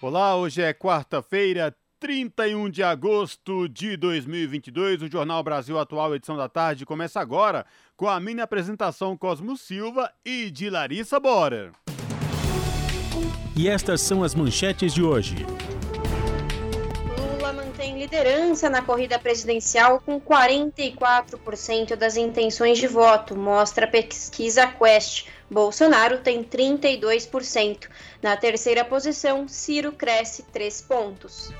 Olá, hoje é quarta-feira, 31 de agosto de 2022. O Jornal Brasil Atual, edição da tarde, começa agora com a minha apresentação Cosmo Silva e de Larissa Borer. E estas são as manchetes de hoje. Lula mantém liderança na corrida presidencial com 44% das intenções de voto, mostra a pesquisa Quest. Bolsonaro tem 32%. Na terceira posição, Ciro cresce 3 pontos.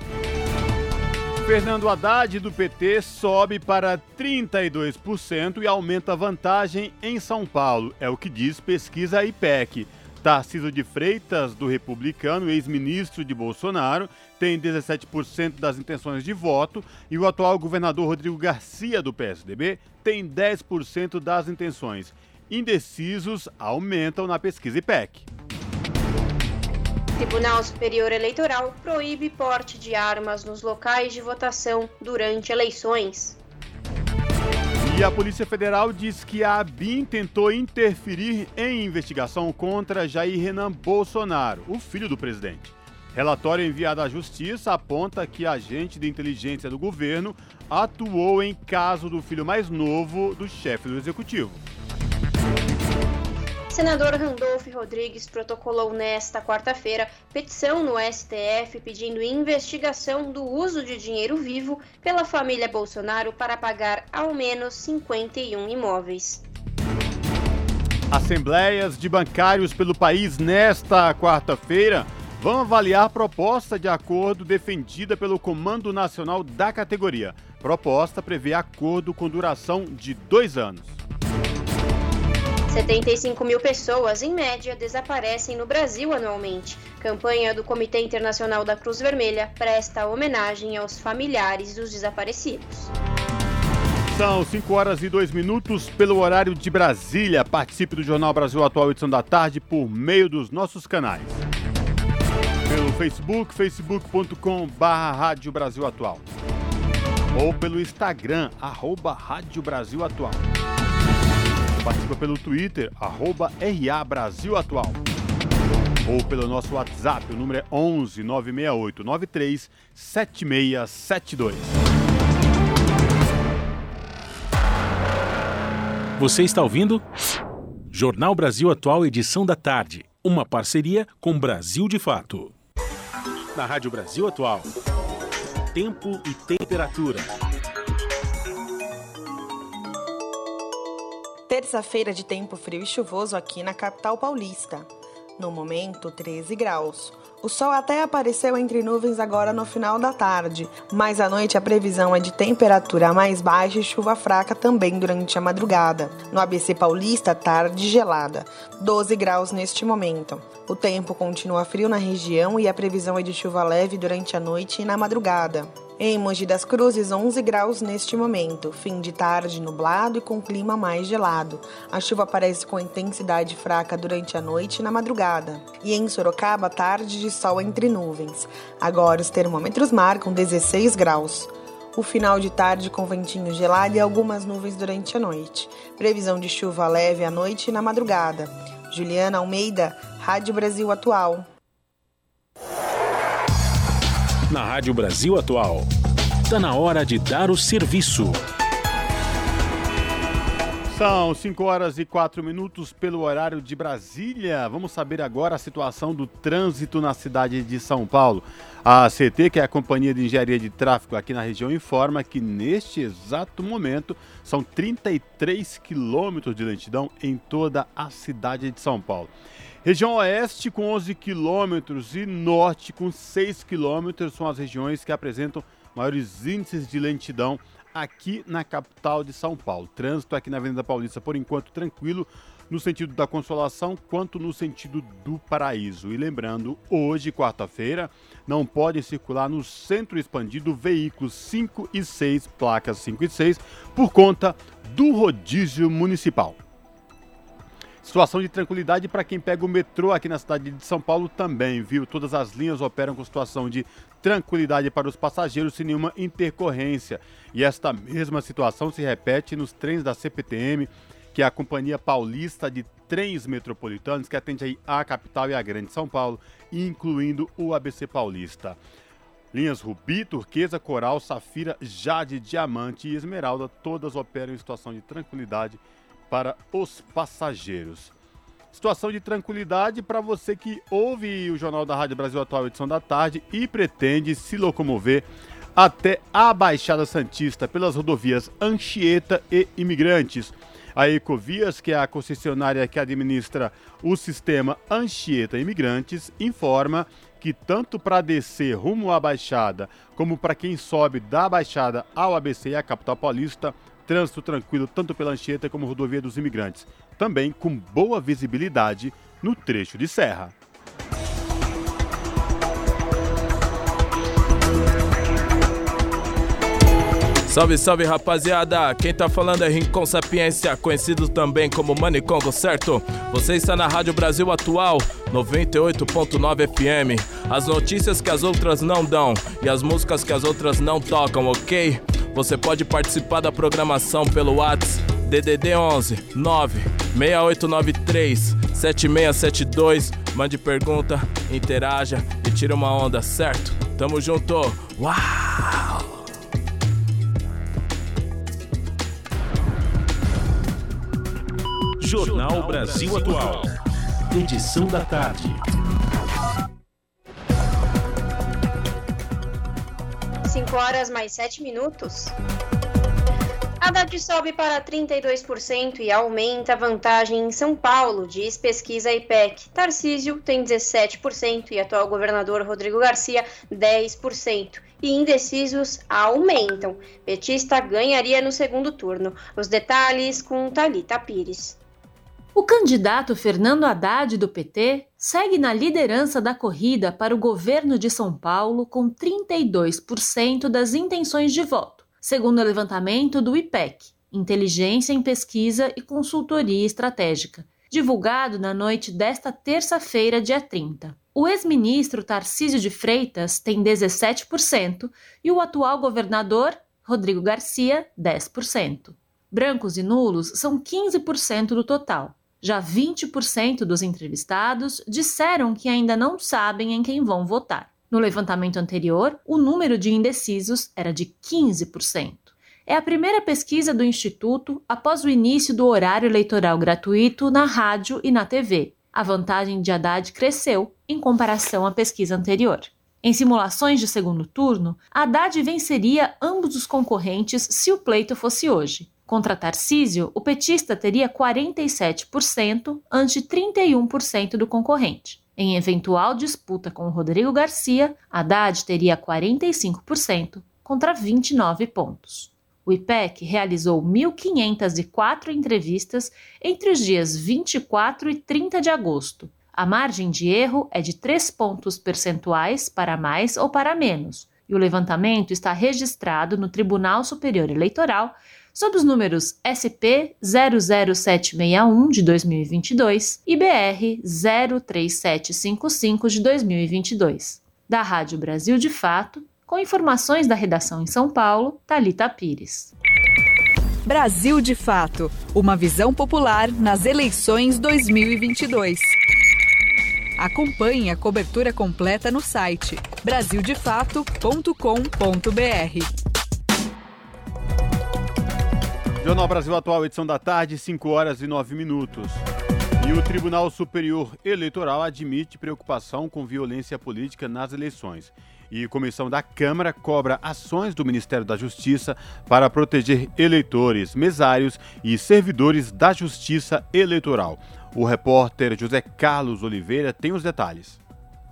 Fernando Haddad do PT sobe para 32% e aumenta a vantagem em São Paulo, é o que diz pesquisa IPEC. Tarciso de Freitas, do Republicano, ex-ministro de Bolsonaro, tem 17% das intenções de voto e o atual governador Rodrigo Garcia, do PSDB, tem 10% das intenções. Indecisos aumentam na pesquisa IPEC. Tribunal Superior Eleitoral proíbe porte de armas nos locais de votação durante eleições. E a Polícia Federal diz que a ABIN tentou interferir em investigação contra Jair Renan Bolsonaro, o filho do presidente. Relatório enviado à Justiça aponta que agente de inteligência do governo atuou em caso do filho mais novo do chefe do executivo. Senador Randolph Rodrigues protocolou nesta quarta-feira petição no STF pedindo investigação do uso de dinheiro vivo pela família Bolsonaro para pagar ao menos 51 imóveis. Assembleias de bancários pelo país nesta quarta-feira vão avaliar proposta de acordo defendida pelo Comando Nacional da categoria. Proposta prevê acordo com duração de dois anos. 75 mil pessoas, em média, desaparecem no Brasil anualmente. Campanha do Comitê Internacional da Cruz Vermelha presta homenagem aos familiares dos desaparecidos. São 5 horas e 2 minutos pelo horário de Brasília. Participe do Jornal Brasil Atual, edição da tarde, por meio dos nossos canais. Pelo Facebook, Brasil Atual. Ou pelo Instagram, arroba Rádio Brasil Atual. Participa pelo Twitter, arroba RA Brasil Atual. Ou pelo nosso WhatsApp, o número é 11 968 93 7672. Você está ouvindo? Jornal Brasil Atual, edição da tarde. Uma parceria com Brasil de Fato. Na Rádio Brasil Atual. Tempo e temperatura. Terça-feira de tempo frio e chuvoso aqui na capital paulista. No momento, 13 graus. O sol até apareceu entre nuvens agora no final da tarde, mas à noite a previsão é de temperatura mais baixa e chuva fraca também durante a madrugada. No ABC Paulista, tarde gelada, 12 graus neste momento. O tempo continua frio na região e a previsão é de chuva leve durante a noite e na madrugada. Em Mogi das Cruzes, 11 graus neste momento. Fim de tarde nublado e com clima mais gelado. A chuva aparece com intensidade fraca durante a noite e na madrugada. E em Sorocaba, tarde de sol entre nuvens. Agora os termômetros marcam 16 graus. O final de tarde com ventinho gelado e algumas nuvens durante a noite. Previsão de chuva leve à noite e na madrugada. Juliana Almeida, Rádio Brasil Atual. Na Rádio Brasil Atual. Está na hora de dar o serviço. São 5 horas e 4 minutos pelo horário de Brasília. Vamos saber agora a situação do trânsito na cidade de São Paulo. A CT, que é a Companhia de Engenharia de Tráfego aqui na região, informa que neste exato momento são 33 quilômetros de lentidão em toda a cidade de São Paulo. Região Oeste com 11 quilômetros e Norte com 6 quilômetros são as regiões que apresentam maiores índices de lentidão aqui na capital de São Paulo. Trânsito aqui na Avenida Paulista, por enquanto, tranquilo. no sentido da consolação quanto no sentido do paraíso. E lembrando, hoje, quarta-feira, não podem circular no centro expandido veículos 5 e 6, placas 5 e 6, por conta do rodízio municipal. Situação de tranquilidade para quem pega o metrô aqui na cidade de São Paulo também, viu? Todas as linhas operam com situação de tranquilidade para os passageiros sem nenhuma intercorrência. E esta mesma situação se repete nos trens da CPTM, que é a Companhia Paulista de Trens Metropolitanos, que atende aí a capital e a grande São Paulo, incluindo o ABC Paulista. Linhas Rubi, Turquesa, Coral, Safira, Jade, Diamante e Esmeralda, todas operam em situação de tranquilidade para os passageiros. Situação de tranquilidade para você que ouve o Jornal da Rádio Brasil Atual, edição da tarde, e pretende se locomover até a Baixada Santista pelas rodovias Anchieta e Imigrantes. A Ecovias, que é a concessionária que administra o sistema Anchieta Imigrantes, informa que tanto para descer rumo à Baixada, como para quem sobe da Baixada ao ABC e à capital paulista, Trânsito tranquilo tanto pela Anchieta como rodovia dos imigrantes. Também com boa visibilidade no trecho de serra. Salve, salve rapaziada! Quem tá falando é Rincon Sapiência, conhecido também como Manicongo, certo? Você está na Rádio Brasil Atual, 98.9 FM. As notícias que as outras não dão e as músicas que as outras não tocam, ok? Você pode participar da programação pelo WhatsApp DDD 11 9 6893 7672. Mande pergunta, interaja e tira uma onda, certo? Tamo junto. Uau! Jornal Brasil Atual. Edição da tarde. 5 horas mais 7 minutos. Haddad sobe para 32% e aumenta a vantagem em São Paulo, diz pesquisa IPEC. Tarcísio tem 17% e atual governador Rodrigo Garcia 10%. E indecisos aumentam. Petista ganharia no segundo turno. Os detalhes com Talita Pires. O candidato Fernando Haddad do PT segue na liderança da corrida para o governo de São Paulo com 32% das intenções de voto, segundo o levantamento do IPEC, Inteligência em Pesquisa e Consultoria Estratégica, divulgado na noite desta terça-feira, dia 30. O ex-ministro Tarcísio de Freitas tem 17% e o atual governador, Rodrigo Garcia, 10%. Brancos e nulos são 15% do total. Já 20% dos entrevistados disseram que ainda não sabem em quem vão votar. No levantamento anterior, o número de indecisos era de 15%. É a primeira pesquisa do Instituto após o início do horário eleitoral gratuito na rádio e na TV. A vantagem de Haddad cresceu em comparação à pesquisa anterior. Em simulações de segundo turno, Haddad venceria ambos os concorrentes se o pleito fosse hoje. Contra Tarcísio, o petista teria 47% ante 31% do concorrente. Em eventual disputa com Rodrigo Garcia, Haddad teria 45% contra 29 pontos. O IPEC realizou 1.504 entrevistas entre os dias 24 e 30 de agosto. A margem de erro é de 3 pontos percentuais para mais ou para menos, e o levantamento está registrado no Tribunal Superior Eleitoral sob os números SP 00761 de 2022 e BR 03755 de 2022. Da Rádio Brasil de Fato, com informações da redação em São Paulo, Talita Pires. Brasil de Fato, uma visão popular nas eleições 2022. Acompanhe a cobertura completa no site brasildefato.com.br. Jornal Brasil Atual, edição da tarde, 5 horas e 9 minutos. E o Tribunal Superior Eleitoral admite preocupação com violência política nas eleições. E comissão da Câmara cobra ações do Ministério da Justiça para proteger eleitores, mesários e servidores da Justiça Eleitoral. O repórter José Carlos Oliveira tem os detalhes.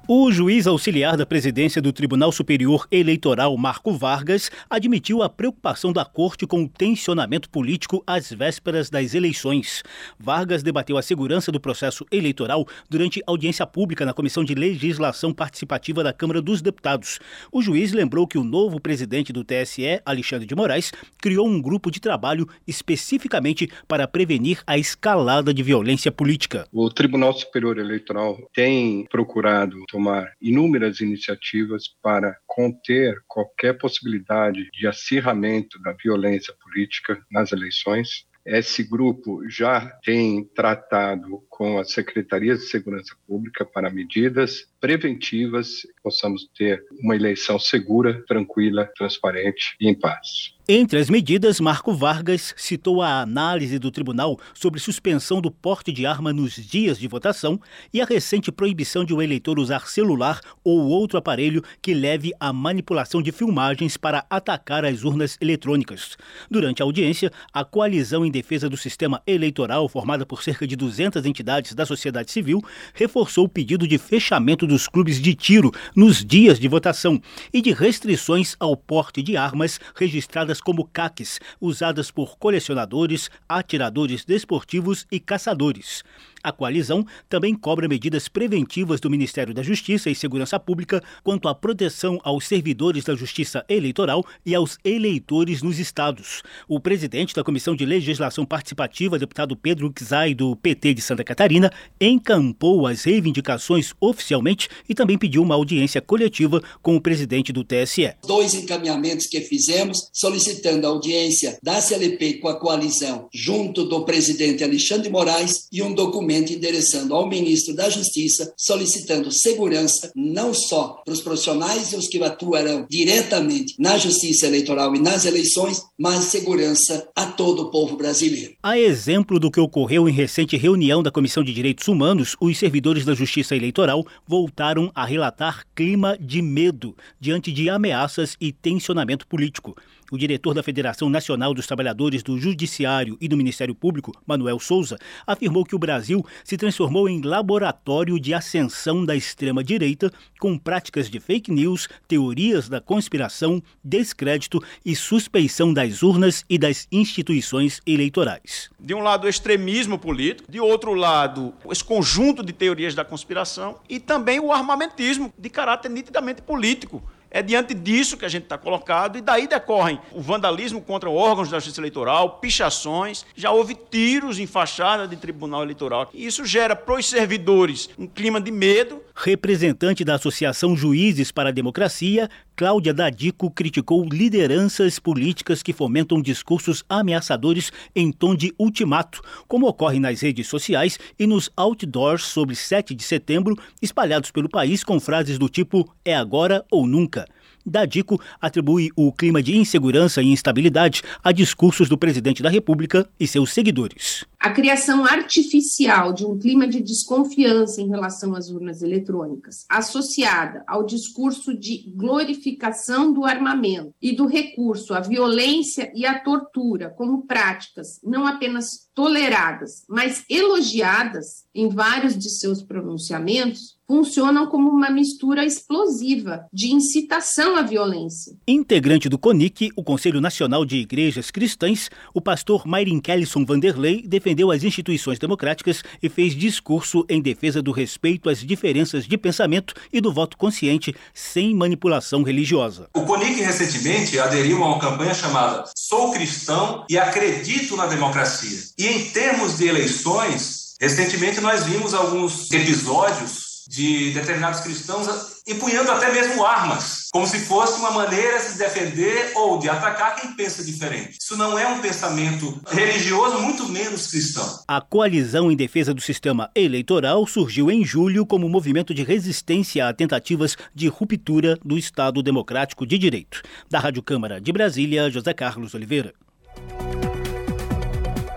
O juiz auxiliar da presidência do Tribunal Superior Eleitoral, Marco Vargas, admitiu a preocupação da corte com o tensionamento político às vésperas das eleições. Vargas debateu a segurança do processo eleitoral durante audiência pública na Comissão de Legislação Participativa da Câmara dos Deputados. O juiz lembrou que o novo presidente do TSE, Alexandre de Moraes, criou um grupo de trabalho especificamente para prevenir a escalada de violência política. O Tribunal Superior Eleitoral tem procurado tomar inúmeras iniciativas para conter qualquer possibilidade de acirramento da violência política nas eleições. Esse grupo já tem tratado com as secretarias de segurança pública para medidas preventivas, possamos ter uma eleição segura, tranquila, transparente e em paz. Entre as medidas, Marco Vargas citou a análise do tribunal sobre suspensão do porte de arma nos dias de votação e a recente proibição de o um eleitor usar celular ou outro aparelho que leve à manipulação de filmagens para atacar as urnas eletrônicas. Durante a audiência, a coalizão em defesa do sistema eleitoral, formada por cerca de 200 entidades da sociedade civil, reforçou o pedido de fechamento dos clubes de tiro nos dias de votação e de restrições ao porte de armas registradas como CACs, usadas por colecionadores, atiradores desportivos e caçadores. A coalizão também cobra medidas preventivas do Ministério da Justiça e Segurança Pública quanto à proteção aos servidores da Justiça Eleitoral e aos eleitores nos estados. O presidente da Comissão de Legislação Participativa, deputado Pedro Xay, do PT de Santa Catarina, encampou as reivindicações oficialmente e também pediu uma audiência coletiva com o presidente do TSE. Dois encaminhamentos que fizemos solicitando a audiência da CLP com a coalizão junto do presidente Alexandre Moraes e um documento documento endereçando ao ministro da Justiça, solicitando segurança não só para os profissionais e os que atuarão diretamente na Justiça Eleitoral e nas eleições, mas segurança a todo o povo brasileiro. A exemplo do que ocorreu em recente reunião da Comissão de Direitos Humanos, os servidores da Justiça Eleitoral voltaram a relatar clima de medo diante de ameaças e tensionamento político. O diretor da Federação Nacional dos Trabalhadores do Judiciário e do Ministério Público, Manuel Souza, afirmou que o Brasil se transformou em laboratório de ascensão da extrema-direita, com práticas de fake news, teorias da conspiração, descrédito e suspeição das urnas e das instituições eleitorais. De um lado, o extremismo político, de outro lado, esse conjunto de teorias da conspiração e também o armamentismo de caráter nitidamente político é diante disso que a gente está colocado, e daí decorrem o vandalismo contra órgãos da justiça eleitoral, pichações, já houve tiros em fachada de tribunal eleitoral. E isso gera para os servidores um clima de medo. Representante da Associação Juízes para a Democracia, Cláudia Dadico criticou lideranças políticas que fomentam discursos ameaçadores em tom de ultimato, como ocorre nas redes sociais e nos outdoors sobre 7 de setembro, espalhados pelo país com frases do tipo é agora ou nunca. Dadico atribui o clima de insegurança e instabilidade a discursos do presidente da República e seus seguidores. A criação artificial de um clima de desconfiança em relação às urnas eletrônicas, associada ao discurso de glorificação do armamento e do recurso à violência e à tortura como práticas não apenas toleradas, mas elogiadas em vários de seus pronunciamentos, funcionam como uma mistura explosiva de incitação à violência. Integrante do CONIC, o Conselho Nacional de Igrejas Cristãs, o pastor Myrin Kellison Vanderlei defendeu as instituições democráticas e fez discurso em defesa do respeito às diferenças de pensamento e do voto consciente sem manipulação religiosa. O CONIC recentemente aderiu a uma campanha chamada Sou Cristão e Acredito na Democracia. E em termos de eleições, recentemente nós vimos alguns episódios de determinados cristãos empunhando até mesmo armas, como se fosse uma maneira de se defender ou de atacar quem pensa diferente. Isso não é um pensamento religioso, muito menos cristão. A coalizão em defesa do sistema eleitoral surgiu em julho como movimento de resistência a tentativas de ruptura do Estado Democrático de Direito. Da Rádio Câmara de Brasília, José Carlos Oliveira.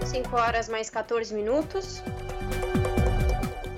5 horas mais 14 minutos.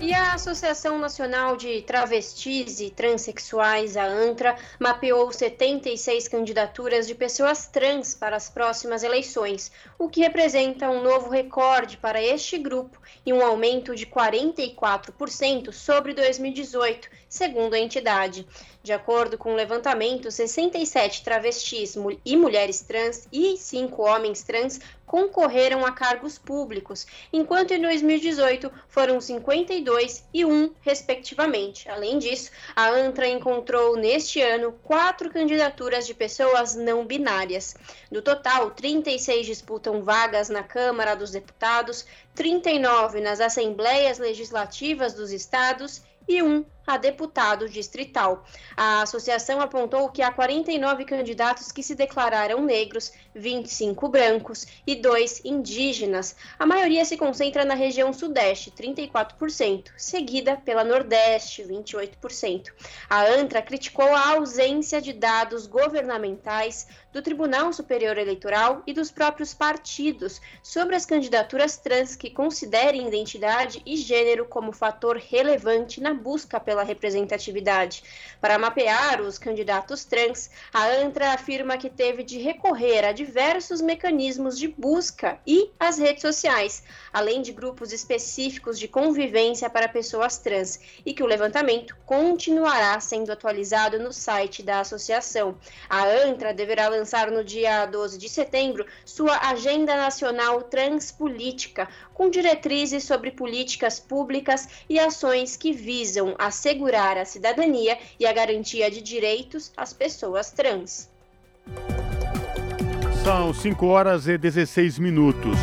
E a Associação Nacional de Travestis e Transsexuais, a ANTRA, mapeou 76 candidaturas de pessoas trans para as próximas eleições, o que representa um novo recorde para este grupo e um aumento de 44% sobre 2018, segundo a entidade. De acordo com o levantamento, 67 travestis e mulheres trans e 5 homens trans concorreram a cargos públicos, enquanto em 2018 foram 52 e 1, respectivamente. Além disso, a ANTRA encontrou neste ano quatro candidaturas de pessoas não binárias. Do total, 36 disputam vagas na Câmara dos Deputados, 39 nas Assembleias Legislativas dos Estados e um a deputado distrital. A associação apontou que há 49 candidatos que se declararam negros, 25 brancos e 2 indígenas. A maioria se concentra na região Sudeste, 34%, seguida pela Nordeste, 28%. A ANTRA criticou a ausência de dados governamentais do Tribunal Superior Eleitoral e dos próprios partidos sobre as candidaturas trans que considerem identidade e gênero como fator relevante na busca pela pela representatividade. Para mapear os candidatos trans, a ANTRA afirma que teve de recorrer a diversos mecanismos de busca e as redes sociais, além de grupos específicos de convivência para pessoas trans, e que o levantamento continuará sendo atualizado no site da associação. A ANTRA deverá lançar no dia 12 de setembro sua Agenda Nacional Transpolítica, com diretrizes sobre políticas públicas e ações que visam assegurar a cidadania e a garantia de direitos às pessoas trans. São 5 horas e 16 minutos.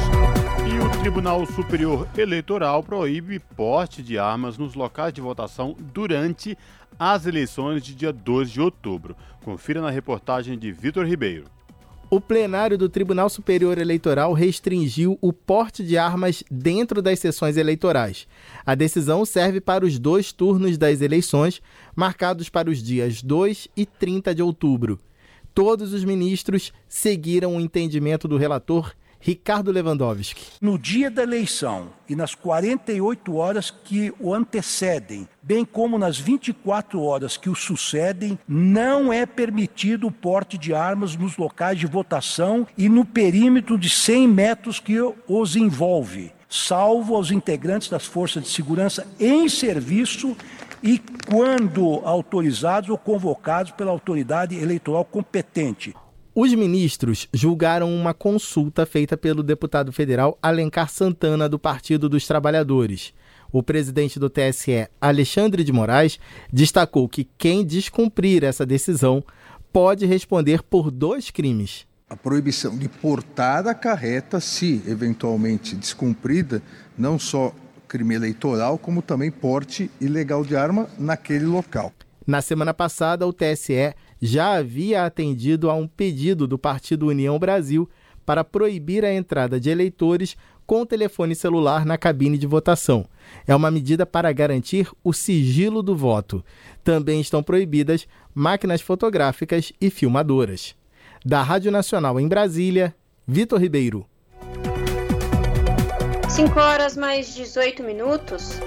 Tribunal Superior Eleitoral proíbe porte de armas nos locais de votação durante as eleições de dia 2 de outubro. Confira na reportagem de Vitor Ribeiro o plenário do Tribunal Superior Eleitoral restringiu o porte de armas dentro das sessões eleitorais. A decisão serve para os dois turnos das eleições, marcados para os dias 2 e 30 de outubro. Todos os ministros seguiram o entendimento do relator Ricardo Lewandowski. No dia da eleição e nas 48 horas que o antecedem, bem como nas 24 horas que o sucedem, não é permitido o porte de armas nos locais de votação e no perímetro de 100 metros que os envolve, salvo aos integrantes das forças de segurança em serviço e quando autorizados ou convocados pela autoridade eleitoral competente. Os ministros julgaram uma consulta feita pelo deputado federal Alencar Santana, do Partido dos Trabalhadores. O presidente do TSE, Alexandre de Moraes, destacou que quem descumprir essa decisão pode responder por dois crimes. A proibição de portar acarreta, se eventualmente descumprida, não só crime eleitoral, como também porte ilegal de arma naquele local. Na semana passada, o TSE já havia atendido a um pedido do Partido União Brasil para proibir a entrada de eleitores com telefone celular na cabine de votação. É uma medida para garantir o sigilo do voto. Também estão proibidas máquinas fotográficas e filmadoras. Da Rádio Nacional em Brasília, Vitor Ribeiro. 5 horas mais 18 minutos.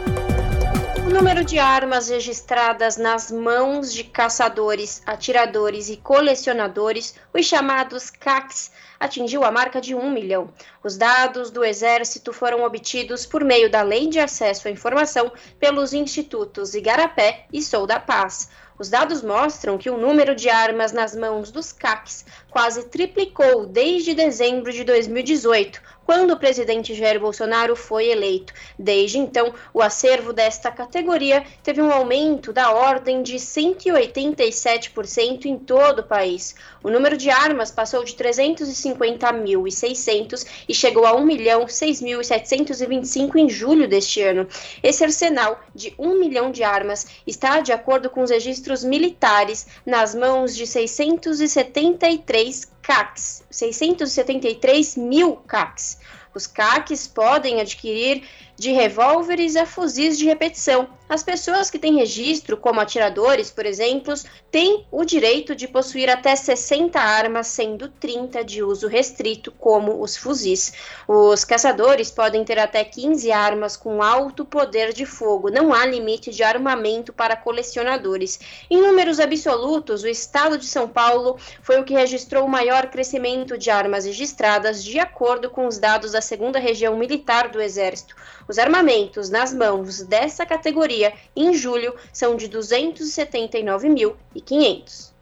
Número de armas registradas nas mãos de caçadores, atiradores e colecionadores, os chamados CACs, atingiu a marca de 1 milhão. Os dados do Exército foram obtidos por meio da Lei de Acesso à Informação pelos institutos Igarapé e Sou da Paz. Os dados mostram que o número de armas nas mãos dos CACs quase triplicou desde dezembro de 2018, quando o presidente Jair Bolsonaro foi eleito. Desde então, o acervo desta categoria teve um aumento da ordem de 187% em todo o país. O número de armas passou de 350.600 e chegou a 1.006.725 em julho deste ano. Esse arsenal de 1 milhão de armas está, de acordo com os registros militares, nas mãos de 673 CACs, 673 mil CACs. Os CACs podem adquirir de revólveres a fuzis de repetição. As pessoas que têm registro, como atiradores, por exemplo, têm o direito de possuir até 60 armas, sendo 30 de uso restrito, como os fuzis. Os caçadores podem ter até 15 armas com alto poder de fogo. Não há limite de armamento para colecionadores. Em números absolutos, o estado de São Paulo foi o que registrou o maior crescimento de armas registradas, de acordo com os dados da segunda região militar do Exército. Os armamentos nas mãos dessa categoria em julho são de 279.500.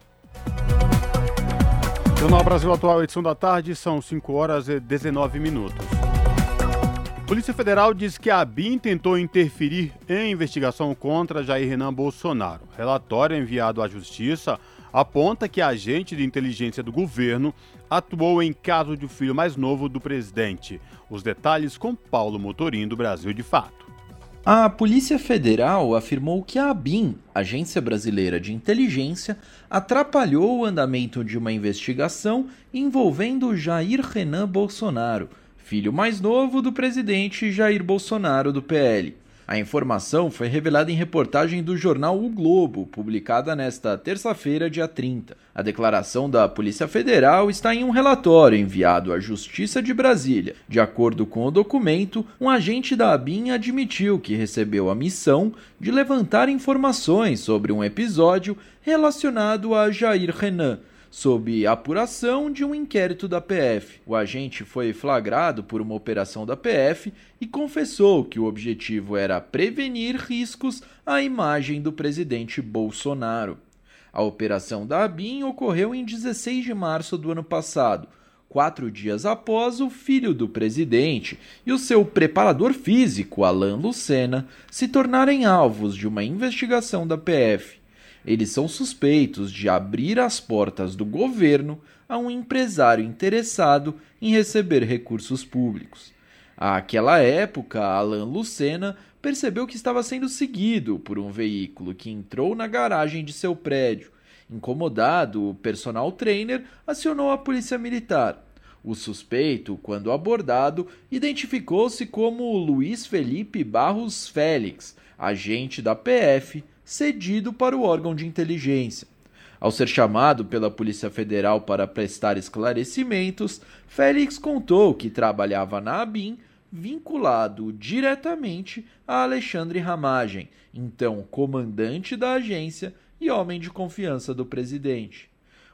Jornal Brasil Atual, edição da tarde, são 5 horas e 19 minutos. Polícia Federal diz que a BIM tentou interferir em investigação contra Jair Renan Bolsonaro. Relatório enviado à Justiça aponta que agente de inteligência do governo atuou em caso de filho mais novo do presidente. Os detalhes com Paulo Motorim, do Brasil de Fato. A Polícia Federal afirmou que a ABIN, Agência Brasileira de Inteligência, atrapalhou o andamento de uma investigação envolvendo Jair Renan Bolsonaro, filho mais novo do presidente Jair Bolsonaro do PL. A informação foi revelada em reportagem do jornal O Globo, publicada nesta terça-feira, dia 30. A declaração da Polícia Federal está em um relatório enviado à Justiça de Brasília. De acordo com o documento, um agente da ABIN admitiu que recebeu a missão de levantar informações sobre um episódio relacionado a Jair Renan sob apuração de um inquérito da PF. O agente foi flagrado por uma operação da PF e confessou que o objetivo era prevenir riscos à imagem do presidente Bolsonaro. A operação da ABIN ocorreu em 16 de março do ano passado, quatro dias após o filho do presidente e o seu preparador físico, Alain Lucena, se tornarem alvos de uma investigação da PF eles são suspeitos de abrir as portas do governo a um empresário interessado em receber recursos públicos. Àquela época, Alan Lucena percebeu que estava sendo seguido por um veículo que entrou na garagem de seu prédio. Incomodado, o personal trainer acionou a polícia militar. O suspeito, quando abordado, identificou-se como Luiz Felipe Barros Félix, agente da PF cedido para o órgão de inteligência. Ao ser chamado pela Polícia Federal para prestar esclarecimentos, Félix contou que trabalhava na ABIN vinculado diretamente a Alexandre Ramagem, então comandante da agência e homem de confiança do presidente.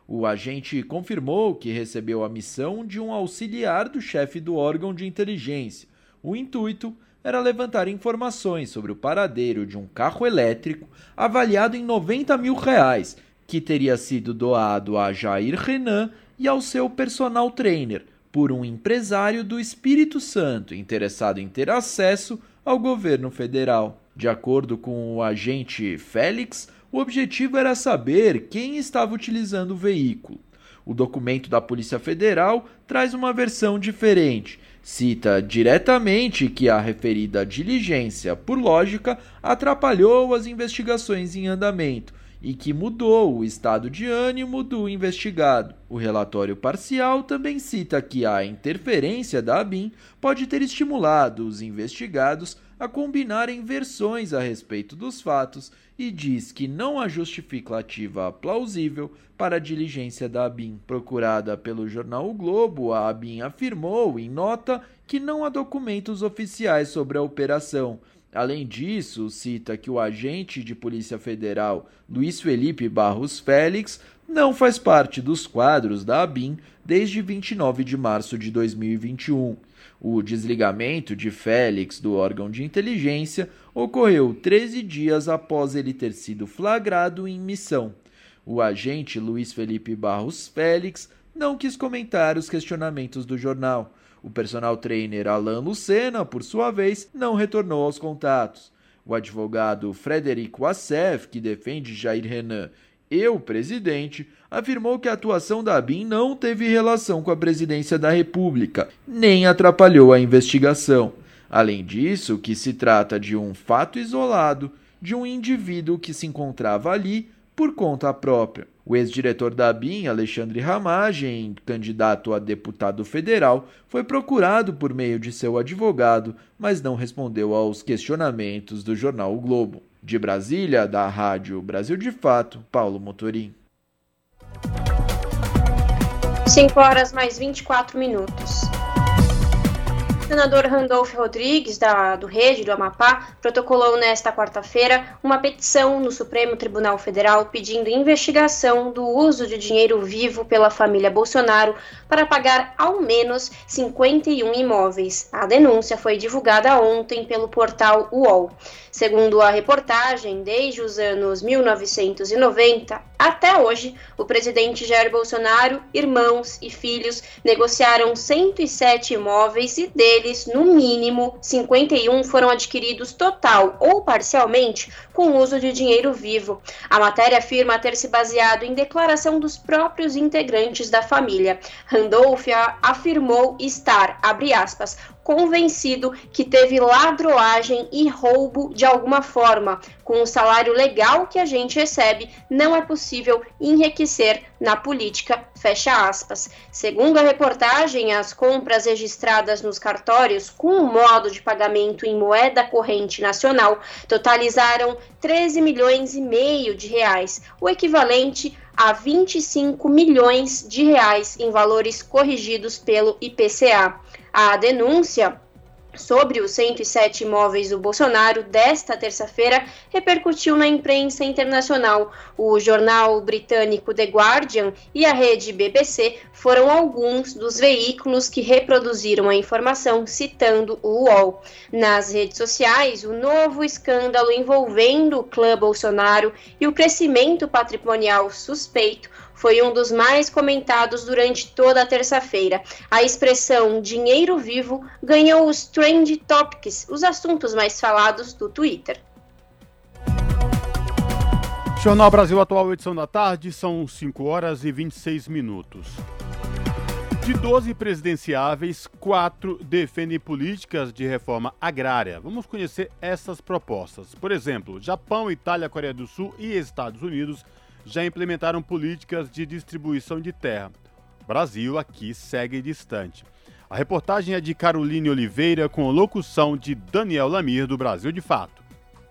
O agente confirmou que recebeu a missão de um auxiliar do chefe do órgão de inteligência. O intuito era levantar informações sobre o paradeiro de um carro elétrico avaliado em 90 mil reais, que teria sido doado a Jair Renan e ao seu personal trainer por um empresário do Espírito Santo interessado em ter acesso ao governo federal. De acordo com o agente Félix, o objetivo era saber quem estava utilizando o veículo. O documento da Polícia Federal traz uma versão diferente cita diretamente que a referida diligência, por lógica, atrapalhou as investigações em andamento e que mudou o estado de ânimo do investigado. O relatório parcial também cita que a interferência da ABIN pode ter estimulado os investigados a combinarem versões a respeito dos fatos e diz que não há justificativa plausível para a diligência da ABIN. Procurada pelo jornal o Globo, a ABIN afirmou em nota que não há documentos oficiais sobre a operação. Além disso, cita que o agente de Polícia Federal Luiz Felipe Barros Félix não faz parte dos quadros da ABIN desde 29 de março de 2021. O desligamento de Félix do órgão de inteligência ocorreu 13 dias após ele ter sido flagrado em missão. O agente Luiz Felipe Barros Félix não quis comentar os questionamentos do jornal. O personal trainer Alan Lucena, por sua vez, não retornou aos contatos. O advogado Frederico Assef, que defende Jair Renan e o presidente, afirmou que a atuação da BIM não teve relação com a presidência da República, nem atrapalhou a investigação. Além disso, que se trata de um fato isolado de um indivíduo que se encontrava ali por conta própria. O ex-diretor da BIM, Alexandre Ramagem, candidato a deputado federal, foi procurado por meio de seu advogado, mas não respondeu aos questionamentos do jornal o Globo. De Brasília, da Rádio Brasil de Fato, Paulo Motorim. 5 horas mais 24 minutos. Senador Randolph Rodrigues, da, do Rede do Amapá, protocolou nesta quarta-feira uma petição no Supremo Tribunal Federal pedindo investigação do uso de dinheiro vivo pela família Bolsonaro para pagar ao menos 51 imóveis. A denúncia foi divulgada ontem pelo portal UOL. Segundo a reportagem, desde os anos 1990 até hoje, o presidente Jair Bolsonaro, irmãos e filhos negociaram 107 imóveis e deles, no mínimo, 51 foram adquiridos total ou parcialmente com uso de dinheiro vivo. A matéria afirma ter se baseado em declaração dos próprios integrantes da família. Randolph afirmou estar, abre aspas, convencido que teve ladroagem e roubo de alguma forma. Com o salário legal que a gente recebe, não é possível enriquecer na política. Fecha aspas. Segundo a reportagem, as compras registradas nos cartórios com o modo de pagamento em moeda corrente nacional totalizaram 13 milhões e meio de reais, o equivalente a 25 milhões de reais em valores corrigidos pelo IPCA. A denúncia sobre os 107 imóveis do Bolsonaro desta terça-feira repercutiu na imprensa internacional. O jornal britânico The Guardian e a rede BBC foram alguns dos veículos que reproduziram a informação citando o UOL. Nas redes sociais, o novo escândalo envolvendo o clã Bolsonaro e o crescimento patrimonial suspeito foi um dos mais comentados durante toda a terça-feira. A expressão dinheiro vivo ganhou os trend topics, os assuntos mais falados do Twitter. Jornal Brasil Atual, edição da tarde, são 5 horas e 26 minutos. De 12 presidenciáveis, quatro defendem políticas de reforma agrária. Vamos conhecer essas propostas. Por exemplo, Japão, Itália, Coreia do Sul e Estados Unidos já implementaram políticas de distribuição de terra. Brasil aqui segue distante. A reportagem é de Caroline Oliveira com locução de Daniel Lamir do Brasil de Fato.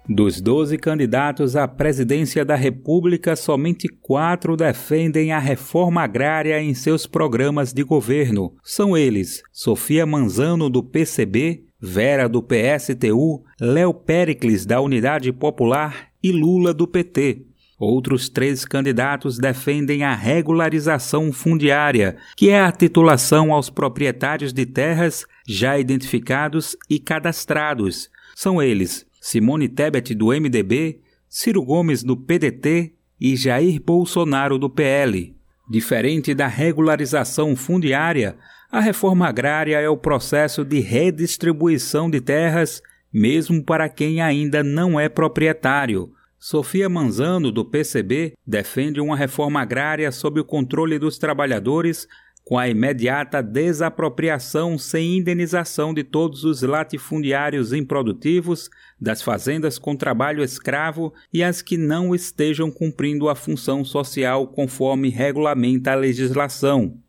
Dos 12 candidatos à presidência da República, somente quatro defendem a reforma agrária em seus programas de governo. São eles Sofia Manzano, do PCB, Vera, do PSTU, Léo Pericles, da Unidade Popular e Lula, do PT. Outros três candidatos defendem a regularização fundiária, que é a titulação aos proprietários de terras já identificados e cadastrados. São eles Simone Tebet, do MDB, Ciro Gomes, do PDT e Jair Bolsonaro, do PL. Diferente da regularização fundiária, a reforma agrária é o processo de redistribuição de terras, mesmo para quem ainda não é proprietário Sofia Manzano, do PCB, defende uma reforma agrária sob o controle dos trabalhadores, com a imediata desapropriação sem indenização de todos os latifundiários improdutivos, das fazendas com trabalho escravo e as que não estejam cumprindo a função social conforme regulamenta a legislação.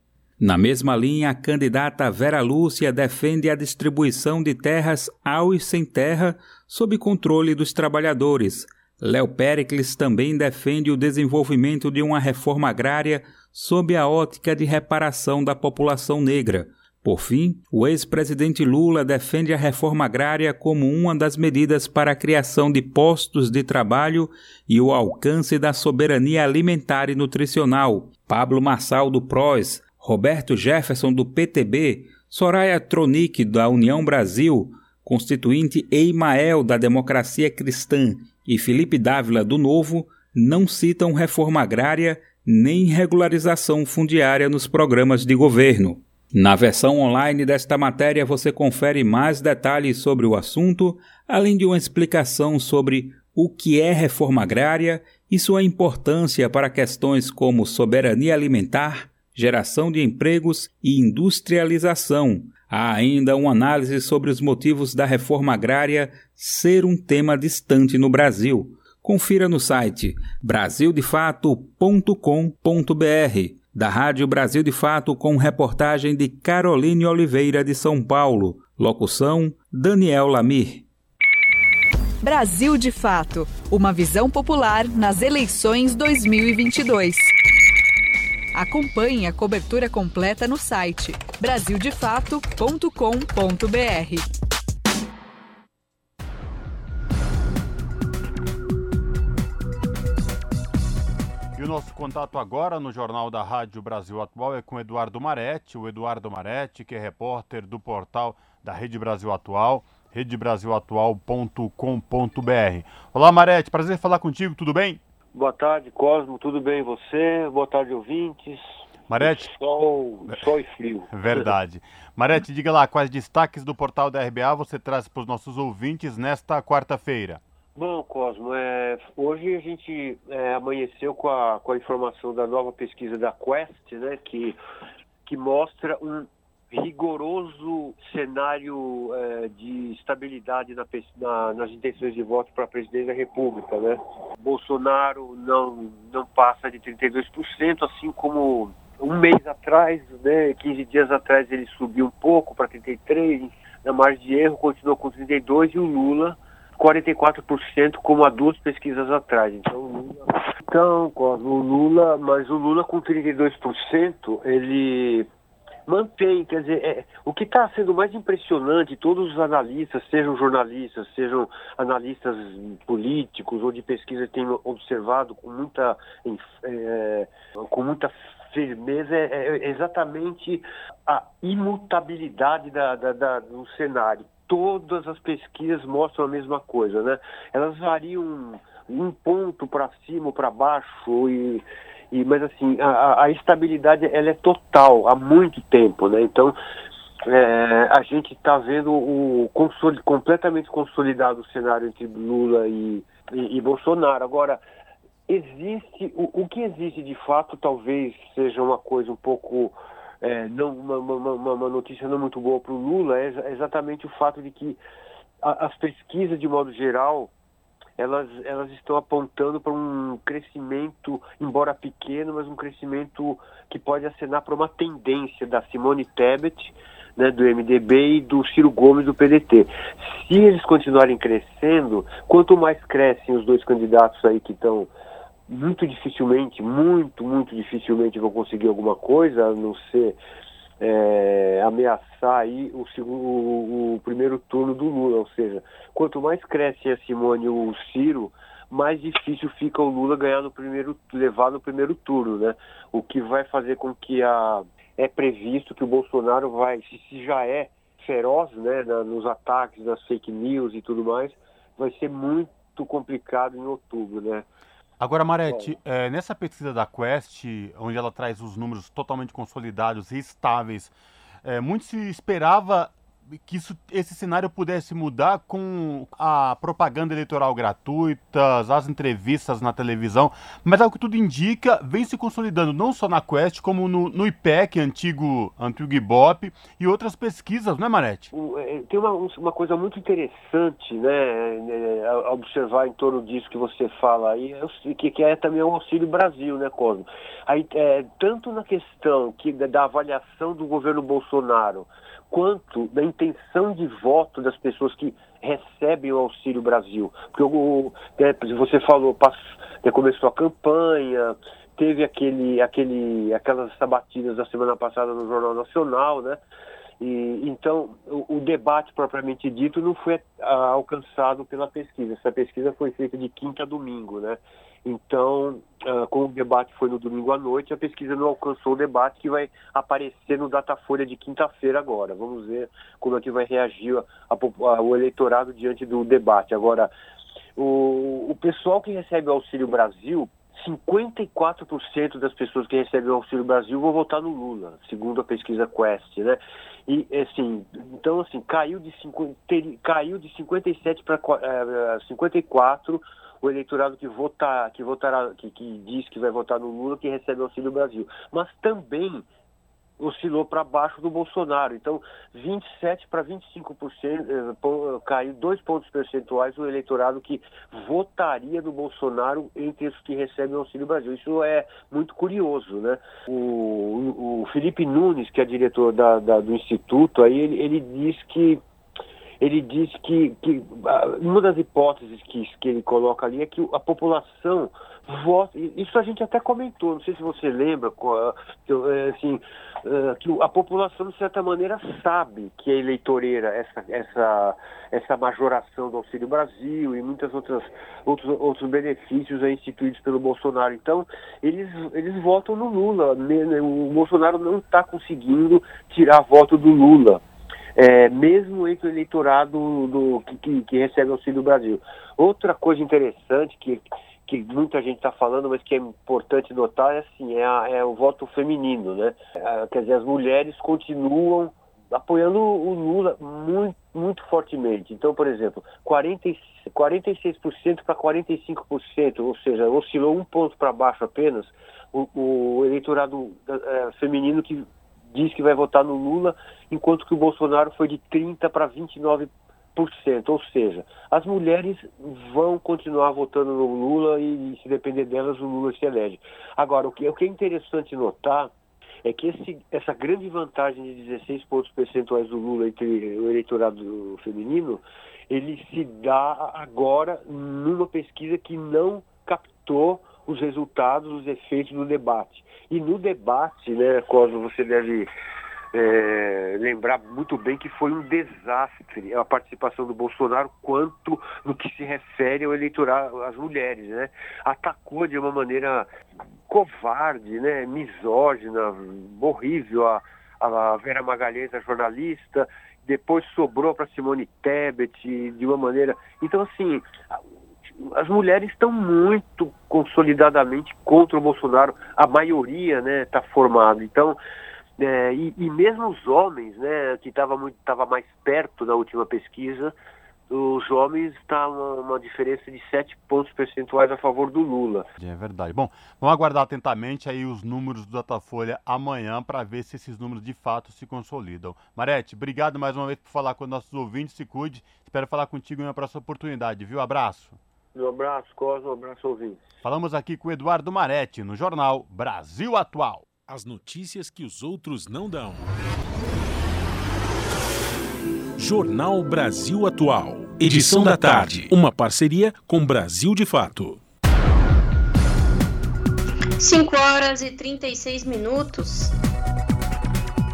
Na mesma linha, a candidata Vera Lúcia defende a distribuição de terras aos sem terra sob controle dos trabalhadores, Léo Pericles também defende o desenvolvimento de uma reforma agrária sob a ótica de reparação da população negra. Por fim, o ex-presidente Lula defende a reforma agrária como uma das medidas para a criação de postos de trabalho e o alcance da soberania alimentar e nutricional. Pablo Marçal, do PROS, Roberto Jefferson, do PTB, Soraya Tronic, da União Brasil, constituinte Eimael, da Democracia Cristã, e Felipe Dávila, do Novo, não citam reforma agrária nem regularização fundiária nos programas de governo. Na versão online desta matéria você confere mais detalhes sobre o assunto, além de uma explicação sobre o que é reforma agrária e sua importância para questões como soberania alimentar, geração de empregos e industrialização. Há ainda uma análise sobre os motivos da reforma agrária ser um tema distante no Brasil. Confira no site brasildefato.com.br. Da Rádio Brasil de Fato com reportagem de Caroline Oliveira de São Paulo. Locução Daniel Lamir. Brasil de Fato, uma visão popular nas eleições 2022. Acompanhe a cobertura completa no site brasildefato.com.br. o nosso contato agora no Jornal da Rádio Brasil Atual é com Eduardo Maretti, o Eduardo Maretti, que é repórter do portal da Rede Brasil Atual, redebrasilatual.com.br. Olá, Maretti, prazer falar contigo, tudo bem? Boa tarde, Cosmo, tudo bem você? Boa tarde, ouvintes. Marete. Sol, sol e frio. Verdade. Marete, diga lá, quais destaques do portal da RBA você traz para os nossos ouvintes nesta quarta-feira? Bom, Cosmo, é, hoje a gente é, amanheceu com a, com a informação da nova pesquisa da Quest, né, que, que mostra um rigoroso cenário é, de estabilidade na, na, nas intenções de voto para presidente da República. Né? Bolsonaro não, não passa de 32%, assim como um mês atrás, né, 15 dias atrás, ele subiu um pouco para 33%, na margem de erro continuou com 32% e o Lula 44% como há duas pesquisas atrás. Então, o Lula, então, o Lula, mas o Lula com 32%, ele mantém, quer dizer, é, o que está sendo mais impressionante, todos os analistas, sejam jornalistas, sejam analistas políticos ou de pesquisa, têm observado com muita, é, com muita firmeza, é, é, exatamente a imutabilidade da, da, da, do cenário todas as pesquisas mostram a mesma coisa, né? Elas variam um ponto para cima ou para baixo e, e mas assim a, a, estabilidade ela é total há muito tempo, né? Então é, a gente está vendo o consoli, completamente consolidado o cenário entre Lula e, e, e Bolsonaro. Agora existe o, o que existe de fato talvez seja uma coisa um pouco é, não, uma, uma, uma, notícia não muito boa para o Lula é exatamente o fato de que a, as pesquisas, de modo geral, elas, elas estão apontando para um crescimento, embora pequeno, mas um crescimento que pode acenar para uma tendência da Simone Tebet, né, do MDB e do Ciro Gomes do PDT. Se eles continuarem crescendo, quanto mais crescem os dois candidatos aí que estão muito dificilmente, muito, muito dificilmente vão conseguir alguma coisa, a não ser é, ameaçar aí o, o, o, primeiro turno do Lula. Ou seja, quanto mais cresce a Simone e o Ciro, mais difícil fica o Lula ganhar no primeiro, levar no primeiro turno, né? O que vai fazer com que a é previsto que o Bolsonaro vai, se, se já é feroz, né, na, nos ataques, nas fake news e tudo mais, vai ser muito complicado em outubro, né? Agora, Marete, é, nessa pesquisa da Quest, onde ela traz os números totalmente consolidados e estáveis, é, muito se esperava que isso, esse cenário pudesse mudar com a propaganda eleitoral gratuita, as entrevistas na televisão, mas ao que tudo indica, vem se consolidando não só na Quest, como no, no IPEC, antigo, antigo Ibope, e outras pesquisas, não é, Marete? É, tem uma, uma coisa muito interessante, né, né observar em torno disso que você fala aí, é que, que é também o Auxílio Brasil, né, Cosmo? Aí, é, tanto na questão que, da avaliação do governo Bolsonaro, quanto da intenção de voto das pessoas que recebem o Auxílio Brasil. Porque o, né, você falou, né, começou a campanha, teve aquele, aquele, aquelas sabatidas da semana passada no Jornal Nacional, né? E, então, o, o, debate propriamente dito não foi a, alcançado pela pesquisa. Essa pesquisa foi feita de quinta a domingo, né? Então, uh, como o debate foi no domingo à noite, a pesquisa não alcançou o debate que vai aparecer no Datafolha de quinta-feira agora. Vamos ver como é que vai reagir a, a, o eleitorado diante do debate. Agora, o, o pessoal que recebe o Auxílio Brasil, 54% das pessoas que recebem o Auxílio Brasil vão votar no Lula, segundo a pesquisa Quest, né? E assim, então assim, caiu de, cinco, ter, caiu de 57 para uh, 54 o eleitorado que votar, que votará, que, que diz que vai votar no Lula, que recebe auxílio Brasil. Mas também oscilou para baixo do Bolsonaro. Então, 27 para 25%, eh, caiu dois pontos percentuais o eleitorado que votaria no Bolsonaro entre os que recebem o Auxílio Brasil. Isso é muito curioso, né? O, o Felipe Nunes, que é diretor da, da, do Instituto, aí ele, ele diz que ele diz que, que uma das hipóteses que, que ele coloca ali é que a população vota. Isso a gente até comentou, não sei se você lembra, é, assim, é, que a população, de certa maneira, sabe que é eleitoreira essa, essa, essa majoração do Auxílio Brasil e muitos outros, outros benefícios instituídos pelo Bolsonaro. Então, eles, eles votam no Lula. O Bolsonaro não está conseguindo tirar voto do Lula é, mesmo entre o eleitorado do, que, que, recebe auxílio do Brasil. Outra coisa interessante que, que muita gente está falando, mas que é importante notar, é assim, é, a, é o voto feminino, né? É, quer dizer, as mulheres continuam apoiando o Lula muito, muito fortemente. Então, por exemplo, 40, 46% para 45%, ou seja, oscilou um ponto para baixo apenas o, o eleitorado é, feminino que diz que vai votar no Lula, enquanto que o Bolsonaro foi de 30% para 29%. Ou seja, as mulheres vão continuar votando no Lula e, se depender delas, o Lula se elege. Agora, o que, o que é interessante notar é que esse, essa grande vantagem de 16 pontos percentuais do Lula entre o eleitorado feminino, ele se dá agora numa pesquisa que não captou os resultados, os efeitos do debate. E no debate, né, Cosmo, você deve é, lembrar muito bem que foi um desastre a participação do Bolsonaro quanto no que se refere ao eleitorado, às mulheres, né? Atacou de uma maneira covarde, né? Misógina, horrível a, a Vera Magalhães, a jornalista, depois sobrou para Simone Tebet de uma maneira. Então, assim, as mulheres estão muito consolidadamente contra o Bolsonaro, a maioria está né, tá formada. Então, é, e, e, mesmo os homens, né, que estava tava mais perto na última pesquisa, os homens está uma, uma, diferença de 7 pontos percentuais a favor do Lula. É verdade. Bom, vamos aguardar atentamente aí os números do Datafolha amanhã para ver se esses números de fato se consolidam. Marete, obrigado mais uma vez por falar com nossos ouvintes, se cuide. Espero falar contigo em uma próxima oportunidade, viu? Abraço. Um abraço, Cosmo, um abraço, ouvintes. Falamos aqui com o Eduardo Marete, no jornal Brasil Atual. As notícias que os outros não dão. Jornal Brasil Atual. Edição da tarde. Uma parceria com Brasil de Fato. 5 horas e 36 minutos.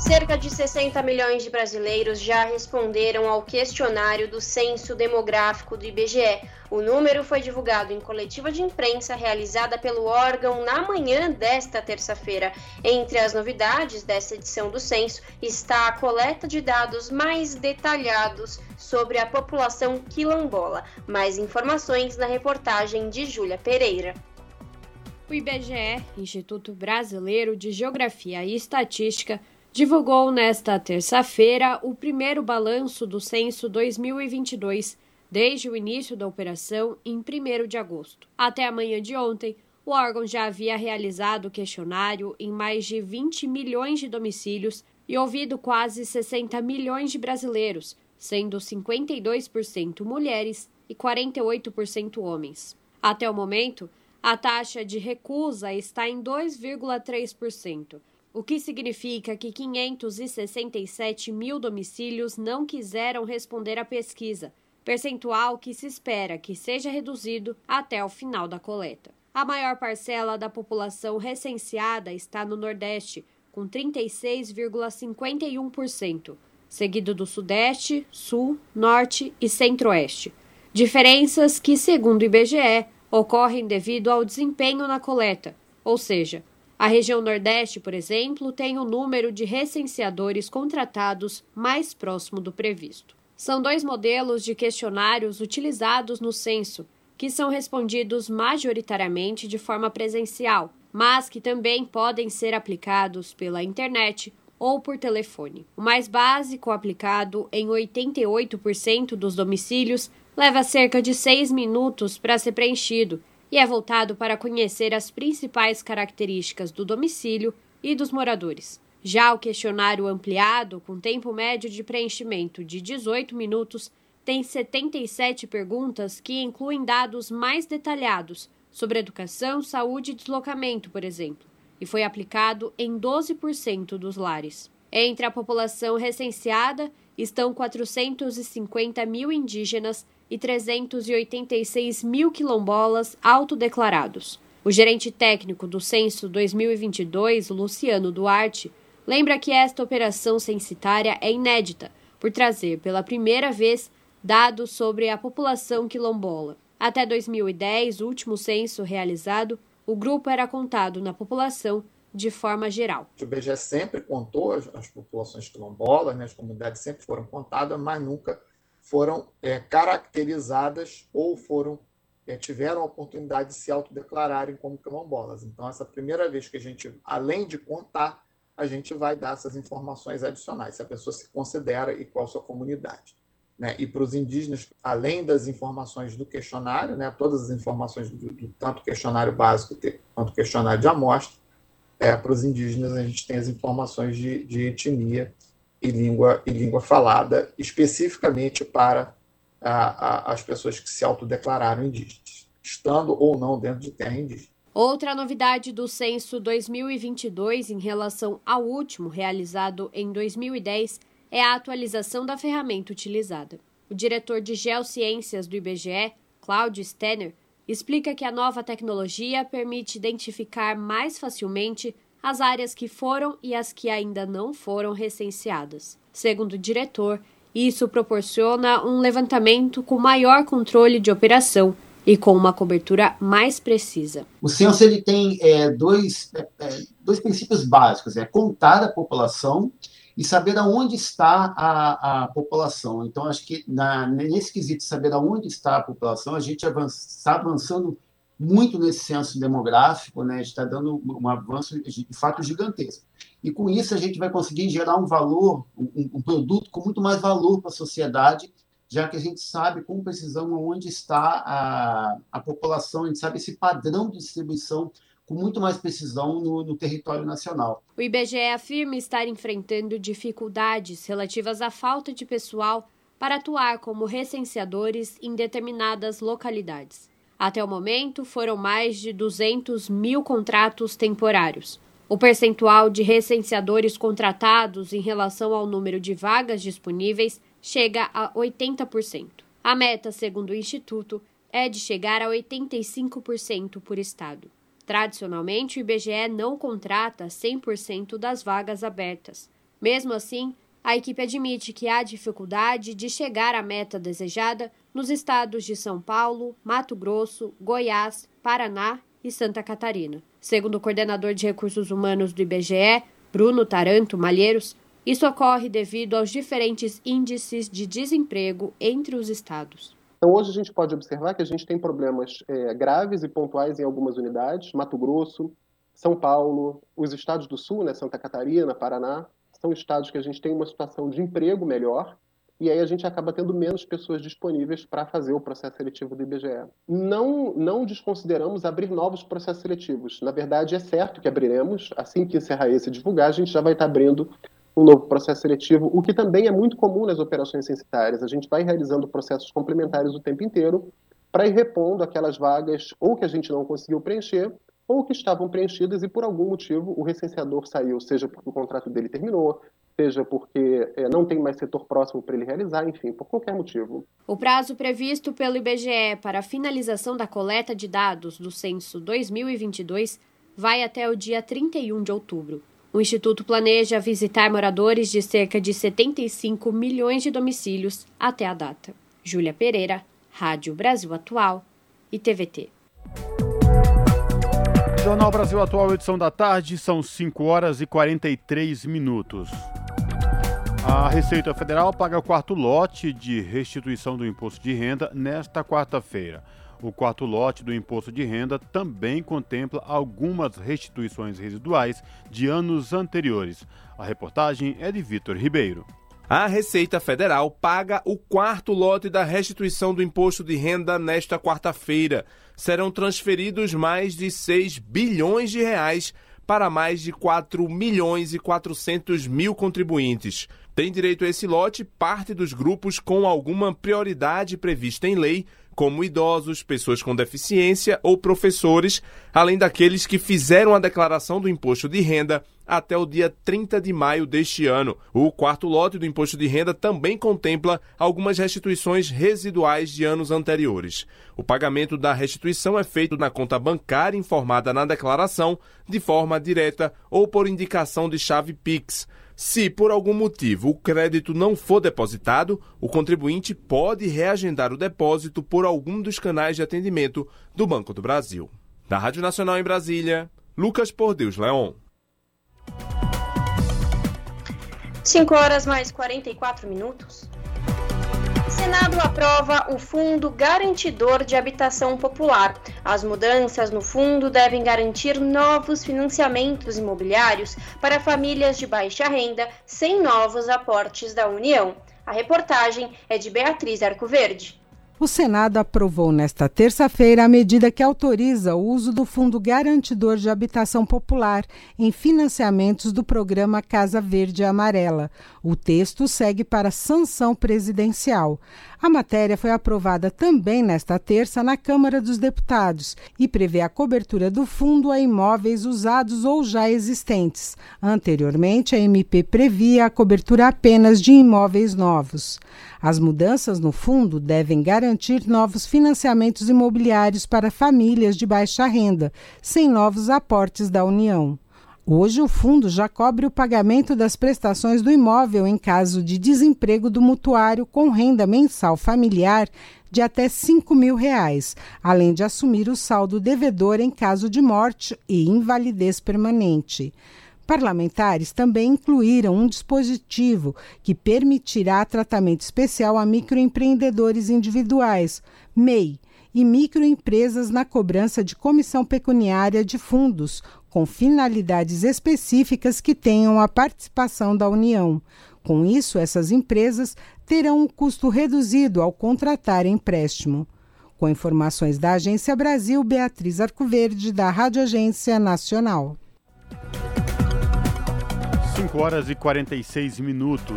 Cerca de 60 milhões de brasileiros já responderam ao questionário do Censo Demográfico do IBGE. O número foi divulgado em coletiva de imprensa realizada pelo órgão na manhã desta terça-feira. Entre as novidades dessa edição do censo está a coleta de dados mais detalhados sobre a população quilombola. Mais informações na reportagem de Júlia Pereira. O IBGE, Instituto Brasileiro de Geografia e Estatística, divulgou nesta terça-feira o primeiro balanço do censo 2022, desde o início da operação em 1 de agosto. Até a manhã de ontem, o órgão já havia realizado o questionário em mais de 20 milhões de domicílios e ouvido quase 60 milhões de brasileiros, sendo 52% mulheres e 48% homens. Até o momento, a taxa de recusa está em 2,3%, o que significa que 567 mil domicílios não quiseram responder à pesquisa, percentual que se espera que seja reduzido até o final da coleta. A maior parcela da população recenseada está no Nordeste, com 36,51%, seguido do Sudeste, Sul, Norte e Centro-Oeste. Diferenças que, segundo o IBGE, ocorrem devido ao desempenho na coleta, ou seja, a região Nordeste, por exemplo, tem o número de recenseadores contratados mais próximo do previsto. São dois modelos de questionários utilizados no censo, que são respondidos majoritariamente de forma presencial, mas que também podem ser aplicados pela internet ou por telefone. O mais básico, aplicado em 88% dos domicílios, leva cerca de seis minutos para ser preenchido e é voltado para conhecer as principais características do domicílio e dos moradores. Já o questionário ampliado, com tempo médio de preenchimento de 18 minutos, tem 77 perguntas que incluem dados mais detalhados sobre educação, saúde e deslocamento, por exemplo, e foi aplicado em 12% dos lares. Entre a população recenseada estão 450 mil indígenas e 386 mil quilombolas autodeclarados. O gerente técnico do censo 2022, Luciano Duarte, lembra que esta operação censitária é inédita, por trazer pela primeira vez dados sobre a população quilombola. Até 2010, o último censo realizado, o grupo era contado na população de forma geral. O IBGE sempre contou as, populações quilombolas, né, as comunidades sempre foram contadas, mas nunca foram é, caracterizadas ou foram é, tiveram a oportunidade de se autodeclararem como quilombolas. Então, essa primeira vez que a gente, além de contar, a gente vai dar essas informações adicionais, se a pessoa se considera e qual a sua comunidade. Né? E para os indígenas, além das informações do questionário, né, todas as informações do, do tanto questionário básico quanto questionário de amostra, é, para os indígenas a gente tem as informações de, de etnia e língua, e língua falada, especificamente para a, a, as pessoas que se autodeclararam indígenas, estando ou não dentro de terra indígena. Outra novidade do censo 2022 em relação ao último, realizado em 2010, é a atualização da ferramenta utilizada. O diretor de Geociências do IBGE, Claudio Stenner, explica que a nova tecnologia permite identificar mais facilmente as áreas que foram e as que ainda não foram recenseadas. Segundo o diretor, isso proporciona um levantamento com maior controle de operação e com uma cobertura mais precisa. O censo ele tem é, dois, é, é, dois princípios básicos: é contar a população e saber aonde está a, a população. Então, acho que na, nesse quesito saber aonde está a população, a gente está avançando muito nesse censo demográfico, né? está dando um avanço de fato gigantesco. E com isso a gente vai conseguir gerar um valor, um, um produto com muito mais valor para a sociedade já que a gente sabe com precisão onde está a, a população, a gente sabe esse padrão de distribuição com muito mais precisão no, no, território nacional. O IBGE afirma estar enfrentando dificuldades relativas à falta de pessoal para atuar como recenseadores em determinadas localidades. Até o momento, foram mais de 200 mil contratos temporários. O percentual de recenseadores contratados em relação ao número de vagas disponíveis chega a 80%. A meta, segundo o Instituto, é de chegar a 85% por estado. Tradicionalmente, o IBGE não contrata 100% das vagas abertas. Mesmo assim, a equipe admite que há dificuldade de chegar à meta desejada nos estados de São Paulo, Mato Grosso, Goiás, Paraná e Santa Catarina. Segundo o coordenador de recursos humanos do IBGE, Bruno Taranto Malheiros, isso ocorre devido aos diferentes índices de desemprego entre os estados. Então, hoje a gente pode observar que a gente tem problemas é, graves e pontuais em algumas unidades, Mato Grosso, São Paulo, os estados do Sul, né, Santa Catarina, Paraná, são estados que a gente tem uma situação de emprego melhor, e aí a gente acaba tendo menos pessoas disponíveis para fazer o processo seletivo do IBGE. Não, não desconsideramos abrir novos processos seletivos. Na verdade, é certo que abriremos, assim que encerrar esse divulgar, a gente já vai estar abrindo um novo processo seletivo, o que também é muito comum nas operações censitárias. A gente vai realizando processos complementares o tempo inteiro para ir repondo aquelas vagas ou que a gente não conseguiu preencher ou que estavam preenchidas e por algum motivo o recenseador saiu, seja porque o contrato dele terminou, seja porque é, não tem mais setor próximo para ele realizar, enfim, por qualquer motivo. O prazo previsto pelo IBGE para a finalização da coleta de dados do censo 2022 vai até o dia 31 de outubro. O Instituto planeja visitar moradores de cerca de 75 milhões de domicílios até a data. Júlia Pereira, Rádio Brasil Atual e TVT. Jornal Brasil Atual, edição da tarde, são 5 horas e 43 minutos. A Receita Federal paga o quarto lote de restituição do imposto de renda nesta quarta-feira. O quarto lote do imposto de renda também contempla algumas restituições residuais de anos anteriores. A reportagem é de Vitor Ribeiro. A Receita Federal paga o quarto lote da restituição do imposto de renda nesta quarta-feira. Serão transferidos mais de 6 bilhões de reais para mais de 4 milhões e 400 mil contribuintes. Tem direito a esse lote parte dos grupos com alguma prioridade prevista em lei, como idosos, pessoas com deficiência ou professores, além daqueles que fizeram a declaração do imposto de renda até o dia 30 de maio deste ano. O quarto lote do imposto de renda também contempla algumas restituições residuais de anos anteriores. O pagamento da restituição é feito na conta bancária informada na declaração, de forma direta ou por indicação de chave Pix. Se por algum motivo o crédito não for depositado, o contribuinte pode reagendar o depósito por algum dos canais de atendimento do Banco do Brasil. Da Rádio Nacional em Brasília, Lucas Por Deus Leon. 5 horas mais 44 minutos. Senado aprova o Fundo Garantidor de Habitação Popular. As mudanças no fundo devem garantir novos financiamentos imobiliários para famílias de baixa renda sem novos aportes da União. A reportagem é de Beatriz Arcoverde. O Senado aprovou nesta terça-feira a medida que autoriza o uso do Fundo Garantidor de Habitação Popular em financiamentos do programa Casa Verde Amarela. O texto segue para sanção presidencial. A matéria foi aprovada também nesta terça na Câmara dos Deputados e prevê a cobertura do fundo a imóveis usados ou já existentes. Anteriormente, a MP previa a cobertura apenas de imóveis novos. As mudanças no fundo devem garantir novos financiamentos imobiliários para famílias de baixa renda, sem novos aportes da União. Hoje, o fundo já cobre o pagamento das prestações do imóvel em caso de desemprego do mutuário com renda mensal familiar de até 5 mil reais, além de assumir o saldo devedor em caso de morte e invalidez permanente. Parlamentares também incluíram um dispositivo que permitirá tratamento especial a microempreendedores individuais, MEI, e microempresas na cobrança de comissão pecuniária de fundos, com finalidades específicas que tenham a participação da União. Com isso, essas empresas terão um custo reduzido ao contratar empréstimo. Com informações da Agência Brasil, Beatriz Arcoverde, da Rádio Agência Nacional. 5 horas e 46 minutos.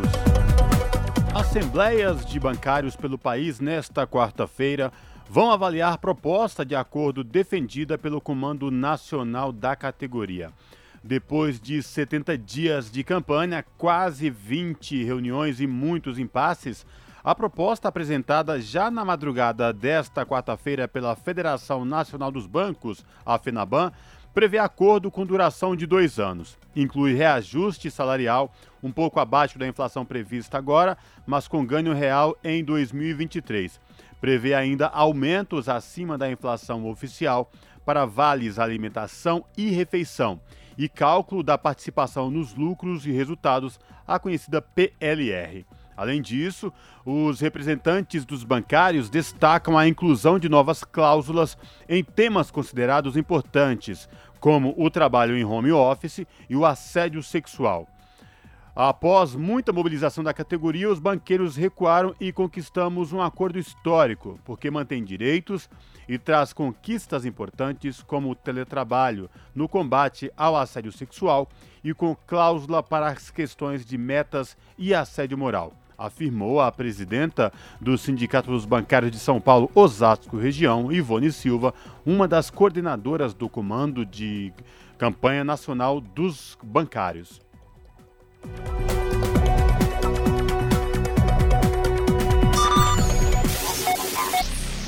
Assembleias de bancários pelo país nesta quarta-feira vão avaliar proposta de acordo defendida pelo Comando Nacional da categoria. Depois de 70 dias de campanha, quase 20 reuniões e muitos impasses, a proposta apresentada já na madrugada desta quarta-feira pela Federação Nacional dos Bancos, a FENABAN, prevê acordo com duração de dois anos. Inclui reajuste salarial um pouco abaixo da inflação prevista agora, mas com ganho real em 2023 prevê ainda aumentos acima da inflação oficial para vales alimentação e refeição e cálculo da participação nos lucros e resultados, a conhecida PLR. Além disso, os representantes dos bancários destacam a inclusão de novas cláusulas em temas considerados importantes, como o trabalho em home office e o assédio sexual. Após muita mobilização da categoria, os banqueiros recuaram e conquistamos um acordo histórico, porque mantém direitos e traz conquistas importantes como o teletrabalho no combate ao assédio sexual e com cláusula para as questões de metas e assédio moral, afirmou a presidenta do Sindicato dos Bancários de São Paulo, Osasco Região, Ivone Silva, uma das coordenadoras do Comando de Campanha Nacional dos Bancários.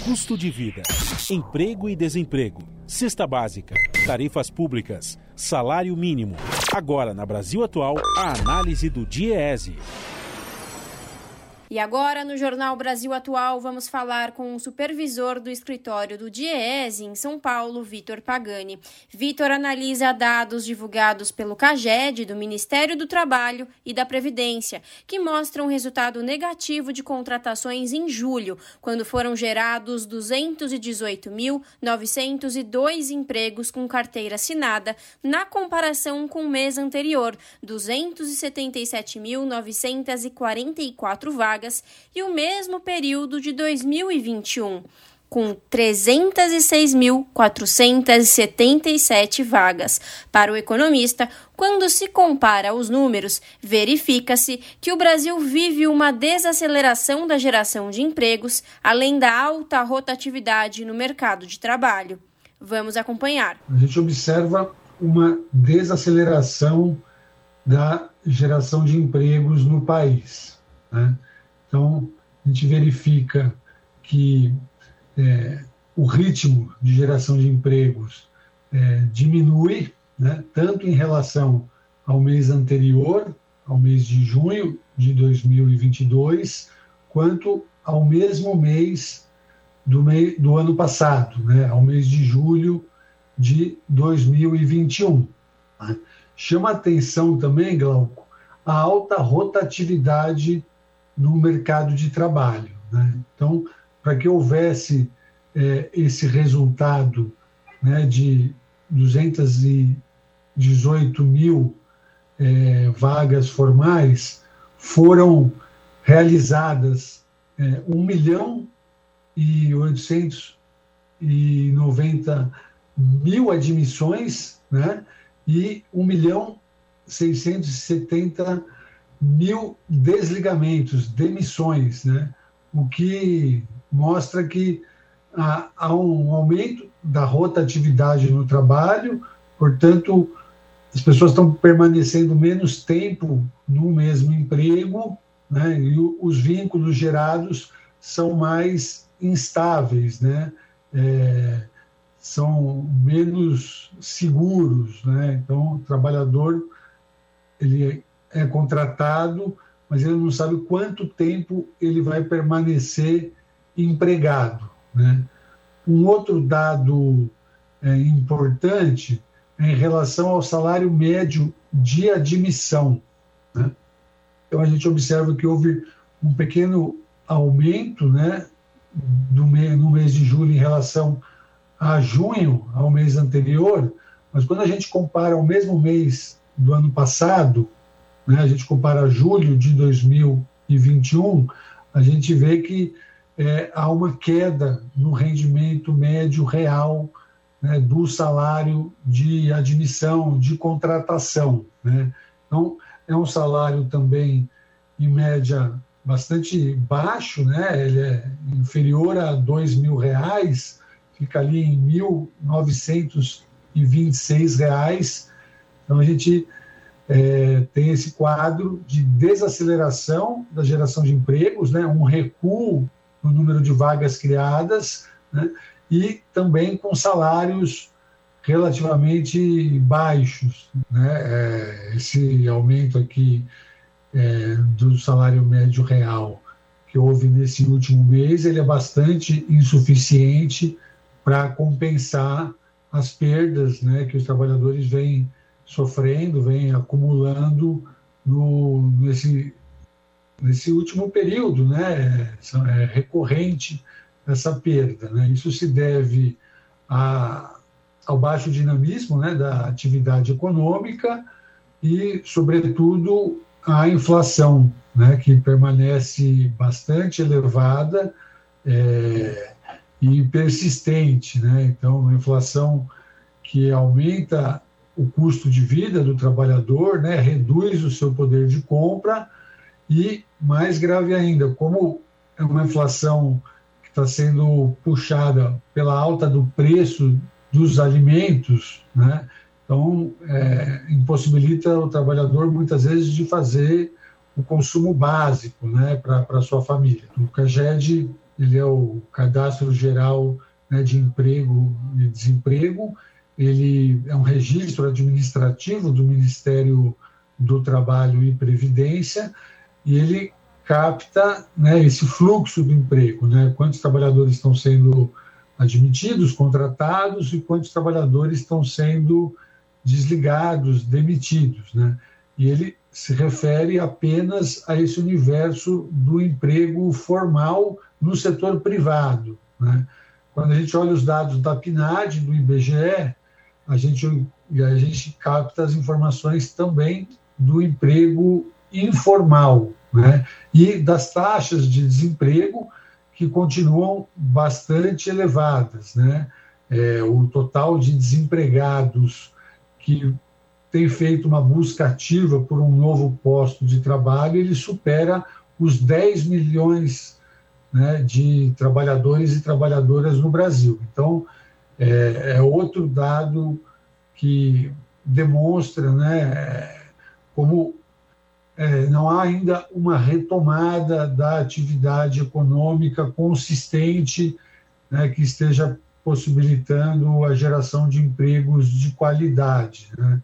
Custo de vida, emprego e desemprego, cesta básica, tarifas públicas, salário mínimo. Agora, na Brasil Atual, a análise do DIEESE. E agora, no Jornal Brasil Atual, vamos falar com o supervisor do escritório do DIEESE em São Paulo, Vitor Pagani. Vitor analisa dados divulgados pelo CAGED, do Ministério do Trabalho e da Previdência, que mostram resultado negativo de contratações em julho, quando foram gerados 218.902 empregos com carteira assinada, na comparação com o mês anterior, 277.944 vagas vagas e o mesmo período de 2021, com 306.477 vagas. Para o economista, quando se compara os números, verifica-se que o Brasil vive uma desaceleração da geração de empregos, além da alta rotatividade no mercado de trabalho. Vamos acompanhar. A gente observa uma desaceleração da geração de empregos no país. Né? Então, a gente verifica que é, o ritmo de geração de empregos é, diminui, né, tanto em relação ao mês anterior, ao mês de junho de 2022, quanto ao mesmo mês do, mei, do ano passado, né, ao mês de julho de 2021. Né. Chama atenção também, Glauco, a alta rotatividade no mercado de trabalho. Né? Então, para que houvesse é, esse resultado né, de 218 mil é, vagas formais, foram realizadas é, 1 milhão e 890 mil admissões, né? E 1 milhão 670 mil desligamentos, demissões, né? O que mostra que há, há um aumento da rotatividade no trabalho, portanto, as pessoas estão permanecendo menos tempo no mesmo emprego, né? E os vínculos gerados são mais instáveis, né? É, são menos seguros, né? Então, o trabalhador ele é contratado, mas ele não sabe quanto tempo ele vai permanecer empregado, né? Um outro dado é, importante é em relação ao salário médio de admissão. Né? Então, a gente observa que houve um pequeno aumento né, do no mês de julho em relação a junho, ao mês anterior, mas quando a gente compara ao mesmo mês do ano passado, né, a gente compara julho de 2021, a gente vê que é, há uma queda no rendimento médio real né, do salário de admissão, de contratação. Né? Então, é um salário também, em média, bastante baixo, né? ele é inferior a dois mil reais, fica ali em R$ 1.926. Então, a gente é, tem esse quadro de desaceleração da geração de empregos, né? um recuo no número de vagas criadas, né? e também com salários relativamente baixos. Né? É, esse aumento aqui é, do salário médio real que houve nesse último mês, ele é bastante insuficiente para compensar as perdas né, que os trabalhadores vêm sofrendo, vêm acumulando no, nesse nesse último período, né, é recorrente essa perda. Né? Isso se deve a, ao baixo dinamismo né, da atividade econômica e, sobretudo, à inflação, né, que permanece bastante elevada é, e persistente. Né? Então, uma inflação que aumenta o custo de vida do trabalhador, né, reduz o seu poder de compra e, mais grave ainda, como é uma inflação que está sendo puxada pela alta do preço dos alimentos, né? então é, impossibilita o trabalhador muitas vezes de fazer o consumo básico né, para sua família. O CAGED ele é o Cadastro Geral né, de Emprego e Desemprego, ele é um registro administrativo do Ministério do Trabalho e Previdência, e ele capta né, esse fluxo do emprego, né, quantos trabalhadores estão sendo admitidos, contratados e quantos trabalhadores estão sendo desligados, demitidos. Né? E ele se refere apenas a esse universo do emprego formal no setor privado. Né? Quando a gente olha os dados da PNAD, do IBGE, a gente, a gente capta as informações também do emprego informal né? e das taxas de desemprego que continuam bastante elevadas. Né? É, o total de desempregados que tem feito uma busca ativa por um novo posto de trabalho, ele supera os 10 milhões né, de trabalhadores e trabalhadoras no Brasil. Então, é, é outro dado que demonstra né, como é, não há ainda uma retomada da atividade econômica consistente né, que esteja possibilitando a geração de empregos de qualidade. Né?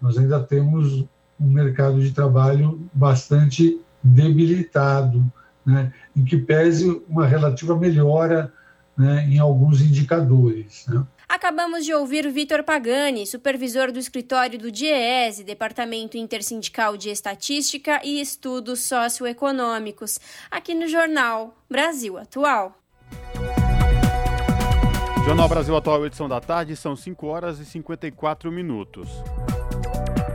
Nós ainda temos um mercado de trabalho bastante debilitado, né, em que pese uma relativa melhora né, em alguns indicadores. Né. Acabamos de ouvir Vitor Pagani, supervisor do escritório do DIEESE, Departamento Intersindical de Estatística e Estudos Socioeconômicos, aqui no jornal Brasil Atual. Jornal Brasil Atual, edição da tarde, são 5 horas e 54 minutos.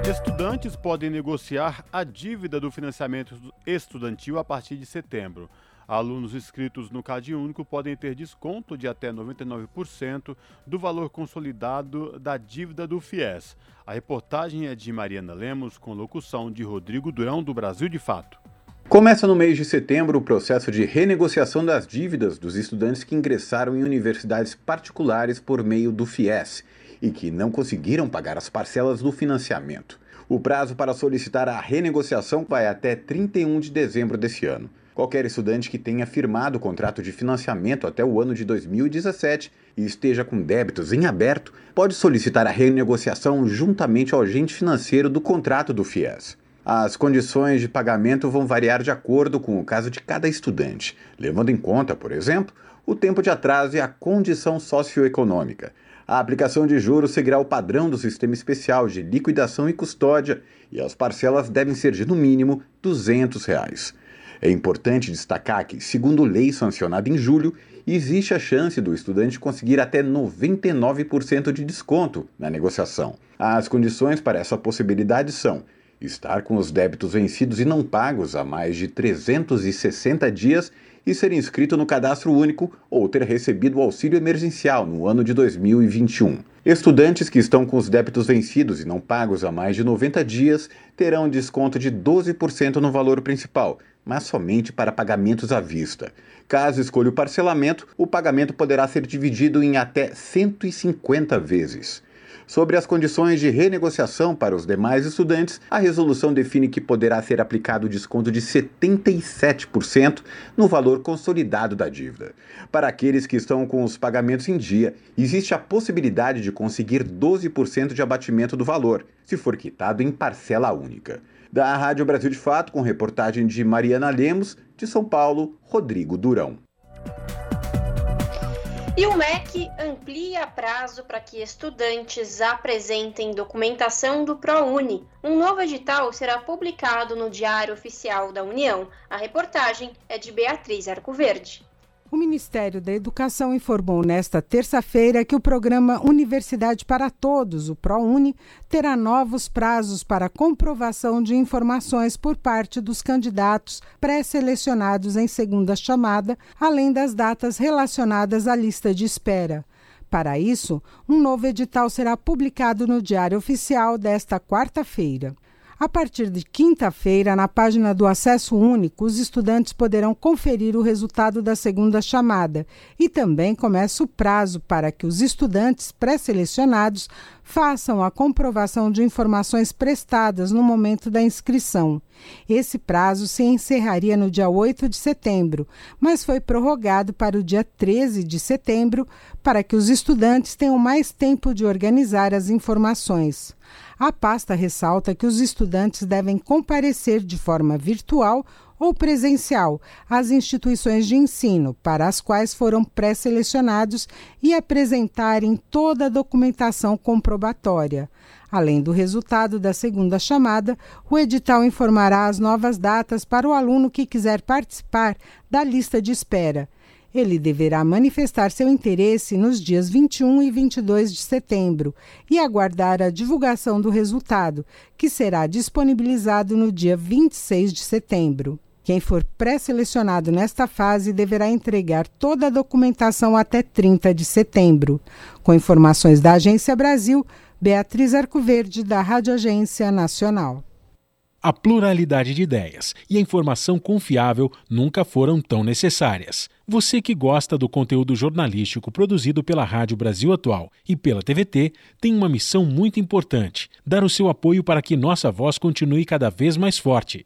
Estudantes podem negociar a dívida do financiamento estudantil a partir de setembro. Alunos inscritos no CAD Único podem ter desconto de até 99% do valor consolidado da dívida do FIES. A reportagem é de Mariana Lemos, com locução de Rodrigo Durão, do Brasil de Fato. Começa no mês de setembro o processo de renegociação das dívidas dos estudantes que ingressaram em universidades particulares por meio do FIES e que não conseguiram pagar as parcelas do financiamento. O prazo para solicitar a renegociação vai até 31 de dezembro desse ano. Qualquer estudante que tenha firmado o contrato de financiamento até o ano de 2017 e esteja com débitos em aberto pode solicitar a renegociação juntamente ao agente financeiro do contrato do FIES. As condições de pagamento vão variar de acordo com o caso de cada estudante, levando em conta, por exemplo, o tempo de atraso e a condição socioeconômica. A aplicação de juros seguirá o padrão do sistema especial de liquidação e custódia e as parcelas devem ser de no mínimo 200 reais. É importante destacar que, segundo lei sancionada em julho, existe a chance do estudante conseguir até 99% de desconto na negociação. As condições para essa possibilidade são estar com os débitos vencidos e não pagos há mais de 360 dias e ser inscrito no cadastro único ou ter recebido o auxílio emergencial no ano de 2021. Estudantes que estão com os débitos vencidos e não pagos há mais de 90 dias terão desconto de 12% no valor principal, mas somente para pagamentos à vista. Caso escolha o parcelamento, o pagamento poderá ser dividido em até 150 vezes. Sobre as condições de renegociação para os demais estudantes, a resolução define que poderá ser aplicado desconto de 77% no valor consolidado da dívida. Para aqueles que estão com os pagamentos em dia, existe a possibilidade de conseguir 12% de abatimento do valor, se for quitado em parcela única. Da Rádio Brasil de Fato, com reportagem de Mariana Lemos, de São Paulo, Rodrigo Durão. E o MEC amplia prazo para que estudantes apresentem documentação do ProUni. Um novo edital será publicado no Diário Oficial da União. A reportagem é de Beatriz Arcoverde. O Ministério da Educação informou nesta terça-feira que o programa Universidade para Todos, o ProUni, terá novos prazos para comprovação de informações por parte dos candidatos pré-selecionados em segunda chamada, além das datas relacionadas à lista de espera. Para isso, um novo edital será publicado no Diário Oficial desta quarta-feira. A partir de quinta-feira, na página do Acesso Único, os estudantes poderão conferir o resultado da segunda chamada. E também começa o prazo para que os estudantes pré-selecionados façam a comprovação de informações prestadas no momento da inscrição. Esse prazo se encerraria no dia 8 de setembro, mas foi prorrogado para o dia 13 de setembro para que os estudantes tenham mais tempo de organizar as informações. A pasta ressalta que os estudantes devem comparecer de forma virtual ou presencial às instituições de ensino para as quais foram pré-selecionados e apresentarem toda a documentação comprobatória. Além do resultado da segunda chamada, o edital informará as novas datas para o aluno que quiser participar da lista de espera ele deverá manifestar seu interesse nos dias 21 e 22 de setembro e aguardar a divulgação do resultado, que será disponibilizado no dia 26 de setembro. Quem for pré-selecionado nesta fase deverá entregar toda a documentação até 30 de setembro. Com informações da Agência Brasil, Beatriz Arcoverde, da Rádio Agência Nacional. A pluralidade de ideias e a informação confiável nunca foram tão necessárias. Você que gosta do conteúdo jornalístico produzido pela Rádio Brasil Atual e pela TVT tem uma missão muito importante: dar o seu apoio para que nossa voz continue cada vez mais forte.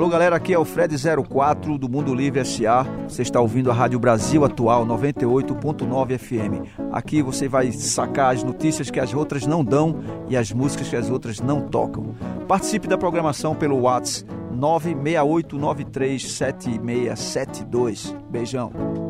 Alô galera, aqui é o Fred04 do Mundo Livre SA. Você está ouvindo a Rádio Brasil Atual 98.9 FM. Aqui você vai sacar as notícias que as outras não dão e as músicas que as outras não tocam. Participe da programação pelo WhatsApp 968937672. Beijão.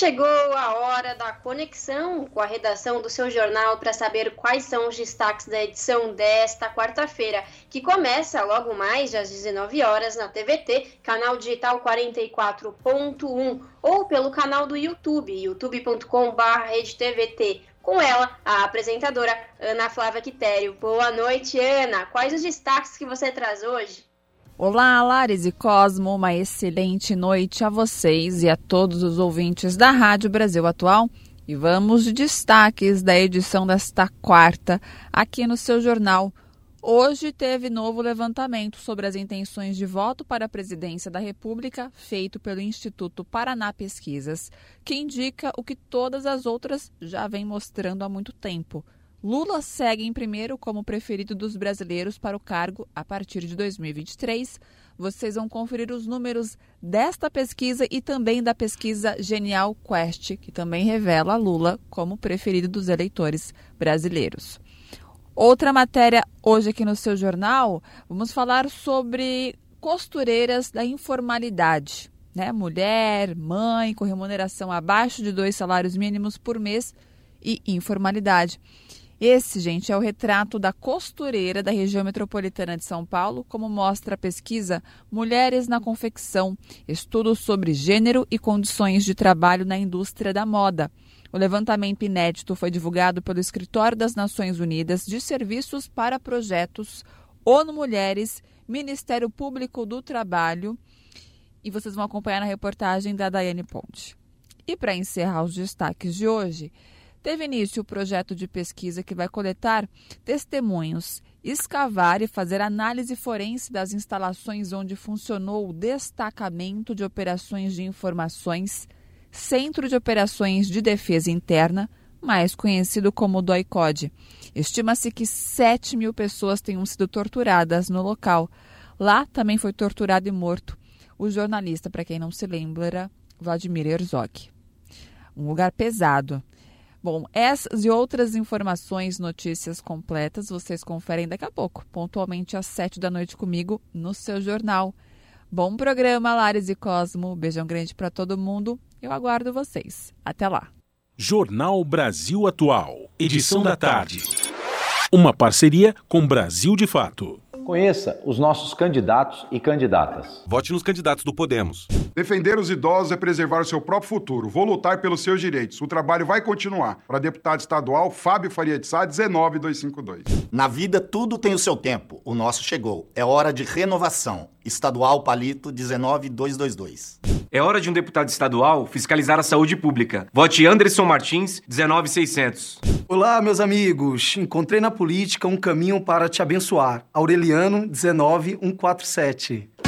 chegou a hora da conexão com a redação do seu jornal para saber quais são os destaques da edição desta quarta-feira, que começa logo mais às 19 horas na TVT, canal digital 44.1, ou pelo canal do YouTube, youtube.com/redtvt. Com ela, a apresentadora Ana Flávia Quitério. Boa noite, Ana. Quais os destaques que você traz hoje? Olá, Lares e Cosmo, uma excelente noite a vocês e a todos os ouvintes da Rádio Brasil Atual. E vamos de destaques da edição desta quarta aqui no seu jornal. Hoje teve novo levantamento sobre as intenções de voto para a presidência da República, feito pelo Instituto Paraná Pesquisas, que indica o que todas as outras já vêm mostrando há muito tempo Lula segue em primeiro como preferido dos brasileiros para o cargo a partir de 2023. Vocês vão conferir os números desta pesquisa e também da pesquisa Genial Quest, que também revela Lula como preferido dos eleitores brasileiros. Outra matéria hoje aqui no seu jornal, vamos falar sobre costureiras da informalidade. Né? Mulher, mãe, com remuneração abaixo de dois salários mínimos por mês e informalidade. Esse, gente, é o retrato da costureira da região metropolitana de São Paulo, como mostra a pesquisa Mulheres na Confecção, estudo sobre gênero e condições de trabalho na indústria da moda. O levantamento inédito foi divulgado pelo Escritório das Nações Unidas de Serviços para Projetos, ONU Mulheres, Ministério Público do Trabalho. E vocês vão acompanhar na reportagem da Daiane Ponte. E para encerrar os destaques de hoje, teve início o projeto de pesquisa que vai coletar testemunhos, escavar e fazer análise forense das instalações onde funcionou o Destacamento de Operações de Informações, Centro de Operações de Defesa Interna, mais conhecido como DOICOD. Estima-se que 7 mil pessoas tenham sido torturadas no local. Lá também foi torturado e morto o jornalista, para quem não se lembra, Vladimir Herzog. Um lugar pesado. Bom, essas e outras informações, notícias completas, vocês conferem daqui a pouco, pontualmente às sete da noite comigo no seu jornal. Bom programa, Lares e Cosmo. Beijão grande para todo mundo. Eu aguardo vocês. Até lá. Jornal Brasil Atual, edição da tarde. Uma parceria com Brasil de Fato. Conheça os nossos candidatos e candidatas. Vote nos candidatos do Podemos. Defender os idosos é preservar o seu próprio futuro. Vou lutar pelos seus direitos. O trabalho vai continuar. Para deputado estadual, Fábio Faria de Sá, 19252. Na vida, tudo tem o seu tempo. o nosso chegou. É hora de renovação. Estadual Palito 19222. É hora de um deputado estadual fiscalizar a saúde pública. Vote Anderson Martins 19600. Olá, meus amigos. Encontrei na política um caminho para te abençoar. Aureliano 19147.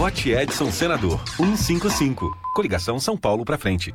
Vote Edson Senador 155. Coligação São Paulo pra frente.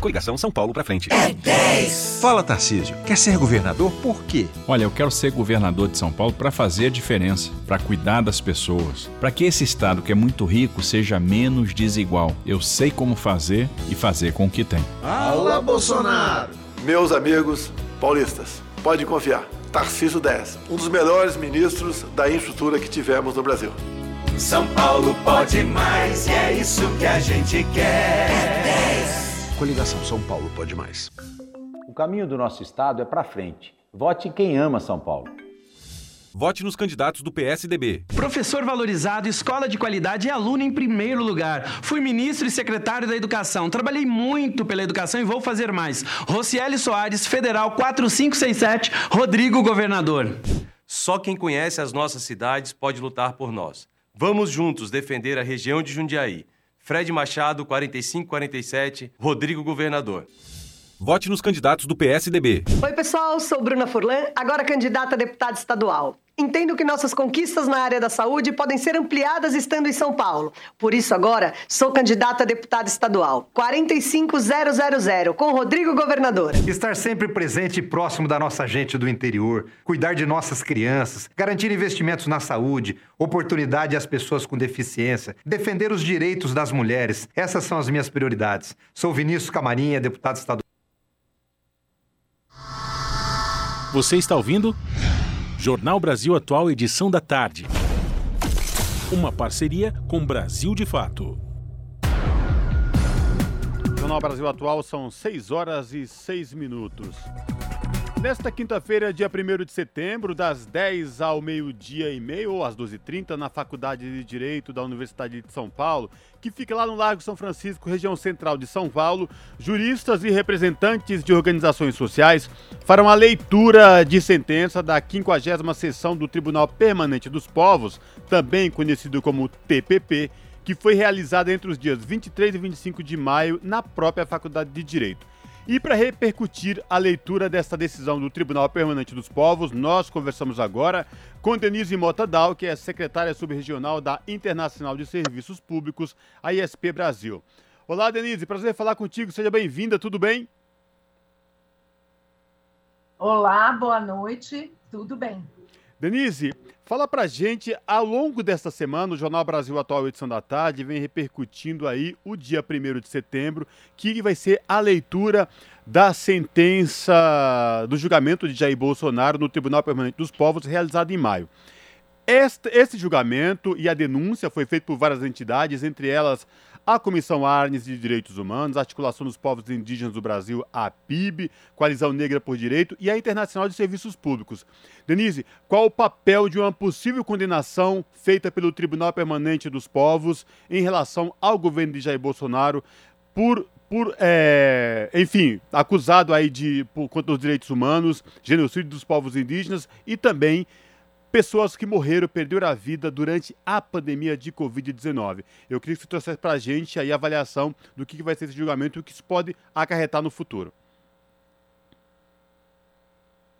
Coligação São Paulo pra frente. É 10. Fala, Tarcísio. Quer ser governador? Por quê? Olha, eu quero ser governador de São Paulo para fazer a diferença, para cuidar das pessoas, para que esse estado que é muito rico seja menos desigual. Eu sei como fazer e fazer com o que tem. Alá, Bolsonaro! Meus amigos paulistas, pode confiar. Tarcísio 10, um dos melhores ministros da infraestrutura que tivemos no Brasil. São Paulo pode mais e é isso que a gente quer. É 10. Coligação São Paulo pode mais. O caminho do nosso estado é para frente. Vote quem ama São Paulo. Vote nos candidatos do PSDB. Professor valorizado, escola de qualidade e aluno em primeiro lugar. Fui ministro e secretário da Educação. Trabalhei muito pela educação e vou fazer mais. Rocieli Soares, Federal 4567, Rodrigo Governador. Só quem conhece as nossas cidades pode lutar por nós. Vamos juntos defender a região de Jundiaí. Fred Machado, 4547, Rodrigo Governador. Vote nos candidatos do PSDB. Oi, pessoal, sou Bruna Furlan, agora candidata a deputada estadual. Entendo que nossas conquistas na área da saúde podem ser ampliadas estando em São Paulo. Por isso, agora, sou candidata a deputada estadual. 45000, com Rodrigo Governador. Estar sempre presente e próximo da nossa gente do interior, cuidar de nossas crianças, garantir investimentos na saúde, oportunidade às pessoas com deficiência, defender os direitos das mulheres. Essas são as minhas prioridades. Sou Vinícius Camarinha, deputado estadual. Você está ouvindo? Jornal Brasil Atual, edição da tarde. Uma parceria com Brasil de Fato. Jornal Brasil Atual são 6 horas e 6 minutos. Nesta quinta-feira, dia 1 de setembro, das 10 ao meio-dia e meio, ou às 12h30, na Faculdade de Direito da Universidade de São Paulo, que fica lá no Largo São Francisco, região central de São Paulo, juristas e representantes de organizações sociais farão a leitura de sentença da 50 sessão do Tribunal Permanente dos Povos, também conhecido como TPP, que foi realizada entre os dias 23 e 25 de maio na própria Faculdade de Direito. E para repercutir a leitura desta decisão do Tribunal Permanente dos Povos, nós conversamos agora com Denise Mota Dal, que é secretária subregional da Internacional de Serviços Públicos, a ISP Brasil. Olá, Denise, prazer falar contigo, seja bem-vinda, tudo bem? Olá, boa noite, tudo bem. Denise, fala pra gente, ao longo desta semana, o Jornal Brasil Atual Edição da Tarde vem repercutindo aí o dia 1 de setembro, que vai ser a leitura da sentença do julgamento de Jair Bolsonaro no Tribunal Permanente dos Povos, realizado em maio. Este, esse julgamento e a denúncia foi feito por várias entidades, entre elas a Comissão Arnes de Direitos Humanos, a Articulação dos Povos Indígenas do Brasil, a PIB, Coalizão Negra por Direito e a Internacional de Serviços Públicos. Denise, qual o papel de uma possível condenação feita pelo Tribunal Permanente dos Povos em relação ao governo de Jair Bolsonaro por por, é, enfim, acusado aí de por contra os direitos humanos, genocídio dos povos indígenas e também pessoas que morreram, perderam a vida durante a pandemia de Covid-19. Eu queria que você trouxesse para a gente aí a avaliação do que vai ser esse julgamento e o que isso pode acarretar no futuro.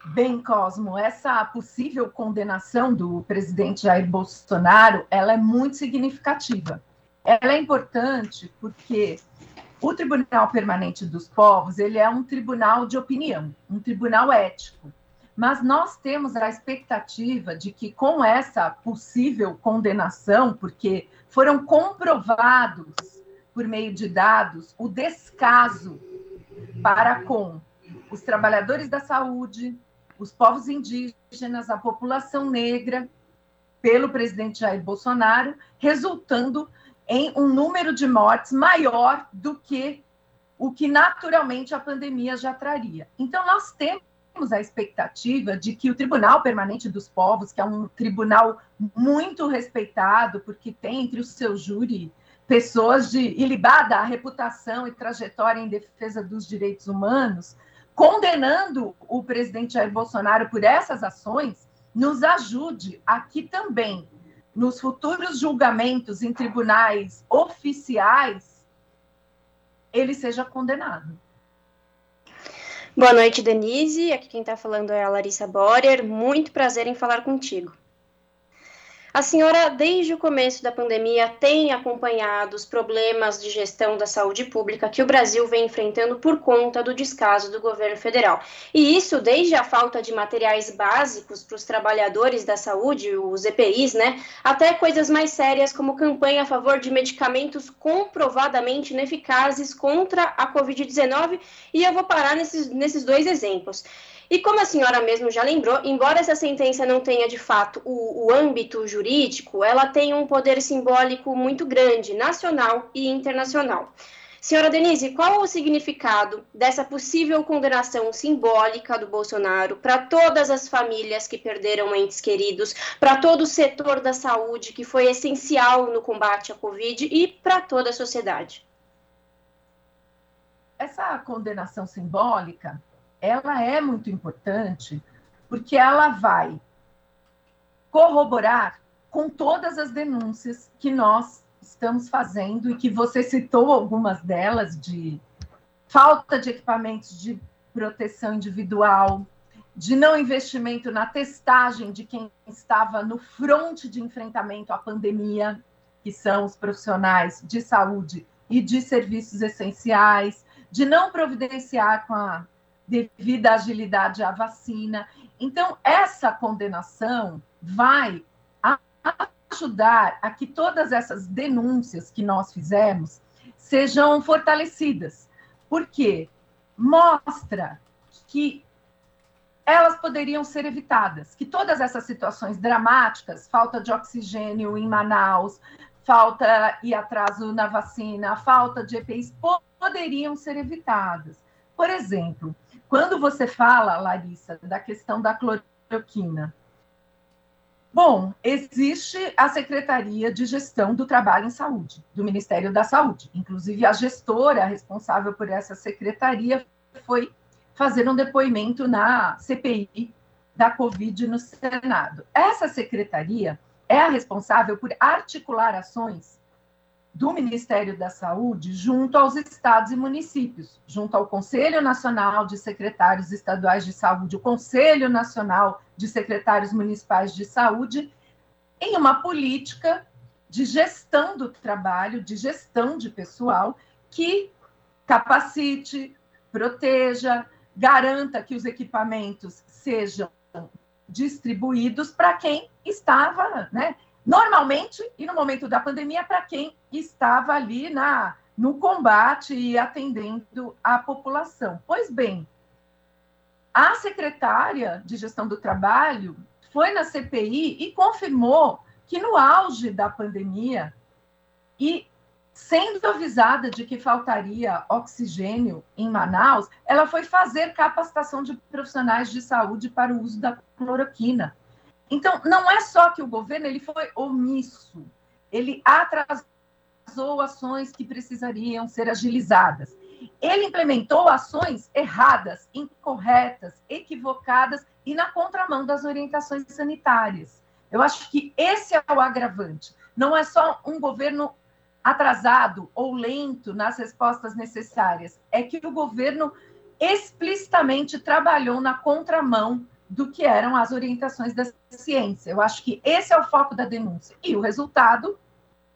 Bem, Cosmo, essa possível condenação do presidente Jair Bolsonaro, ela é muito significativa. Ela é importante porque o Tribunal Permanente dos Povos, ele é um tribunal de opinião, um tribunal ético. Mas nós temos a expectativa de que com essa possível condenação, porque foram comprovados por meio de dados o descaso para com os trabalhadores da saúde, os povos indígenas, a população negra, pelo presidente Jair Bolsonaro, resultando em um número de mortes maior do que o que naturalmente a pandemia já traria. Então, nós temos a expectativa de que o Tribunal Permanente dos Povos, que é um tribunal muito respeitado, porque tem entre o seu júri pessoas de ilibada reputação e trajetória em defesa dos direitos humanos, condenando o presidente Jair Bolsonaro por essas ações, nos ajude aqui também nos futuros julgamentos em tribunais oficiais, ele seja condenado. Boa noite, Denise. Aqui quem está falando é a Larissa Borer. Muito prazer em falar contigo. A senhora, desde o começo da pandemia, tem acompanhado os problemas de gestão da saúde pública que o Brasil vem enfrentando por conta do descaso do governo federal. E isso desde a falta de materiais básicos para os trabalhadores da saúde, os EPIs, né, até coisas mais sérias como campanha a favor de medicamentos comprovadamente ineficazes contra a Covid-19. E eu vou parar nesses, nesses dois exemplos. E como a senhora mesmo já lembrou, embora essa sentença não tenha de fato o, o âmbito jurídico, ela tem um poder simbólico muito grande, nacional e internacional. Senhora Denise, qual o significado dessa possível condenação simbólica do Bolsonaro para todas as famílias que perderam entes queridos, para todo o setor da saúde que foi essencial no combate à Covid e para toda a sociedade? Essa condenação simbólica ela é muito importante porque ela vai corroborar com todas as denúncias que nós estamos fazendo e que você citou algumas delas de falta de equipamentos de proteção individual, de não investimento na testagem de quem estava no fronte de enfrentamento à pandemia, que são os profissionais de saúde e de serviços essenciais, de não providenciar com a devido à agilidade à vacina. Então, essa condenação vai ajudar a que todas essas denúncias que nós fizemos sejam fortalecidas, porque mostra que elas poderiam ser evitadas, que todas essas situações dramáticas, falta de oxigênio em Manaus, falta e atraso na vacina, falta de EPIs, poderiam ser evitadas. Por exemplo, quando você fala, Larissa, da questão da cloroquina, Bom, existe a Secretaria de Gestão do Trabalho em Saúde, do Ministério da Saúde. Inclusive, a gestora responsável por essa secretaria foi fazer um depoimento na CPI da Covid no Senado. Essa secretaria é a responsável por articular ações do Ministério da Saúde junto aos estados e municípios, junto ao Conselho Nacional de Secretários Estaduais de Saúde, o Conselho Nacional de Secretários Municipais de Saúde, em uma política de gestão do trabalho, de gestão de pessoal, que capacite, proteja, garanta que os equipamentos sejam distribuídos para quem estava, né, Normalmente, e no momento da pandemia, para quem estava ali na, no combate e atendendo a população. Pois bem, a secretária de Gestão do Trabalho foi na CPI e confirmou que no auge da pandemia e sendo avisada de que faltaria oxigênio em Manaus, ela foi fazer capacitação de profissionais de saúde para o uso da cloroquina. Então, não é só que o governo ele foi omisso, ele atrasou ações que precisariam ser agilizadas. Ele implementou ações erradas, incorretas, equivocadas e na contramão das orientações sanitárias. Eu acho que esse é o agravante. Não é só um governo atrasado ou lento nas respostas necessárias, é que o governo explicitamente trabalhou na contramão do que eram as orientações da ciência. Eu acho que esse é o foco da denúncia. E o resultado: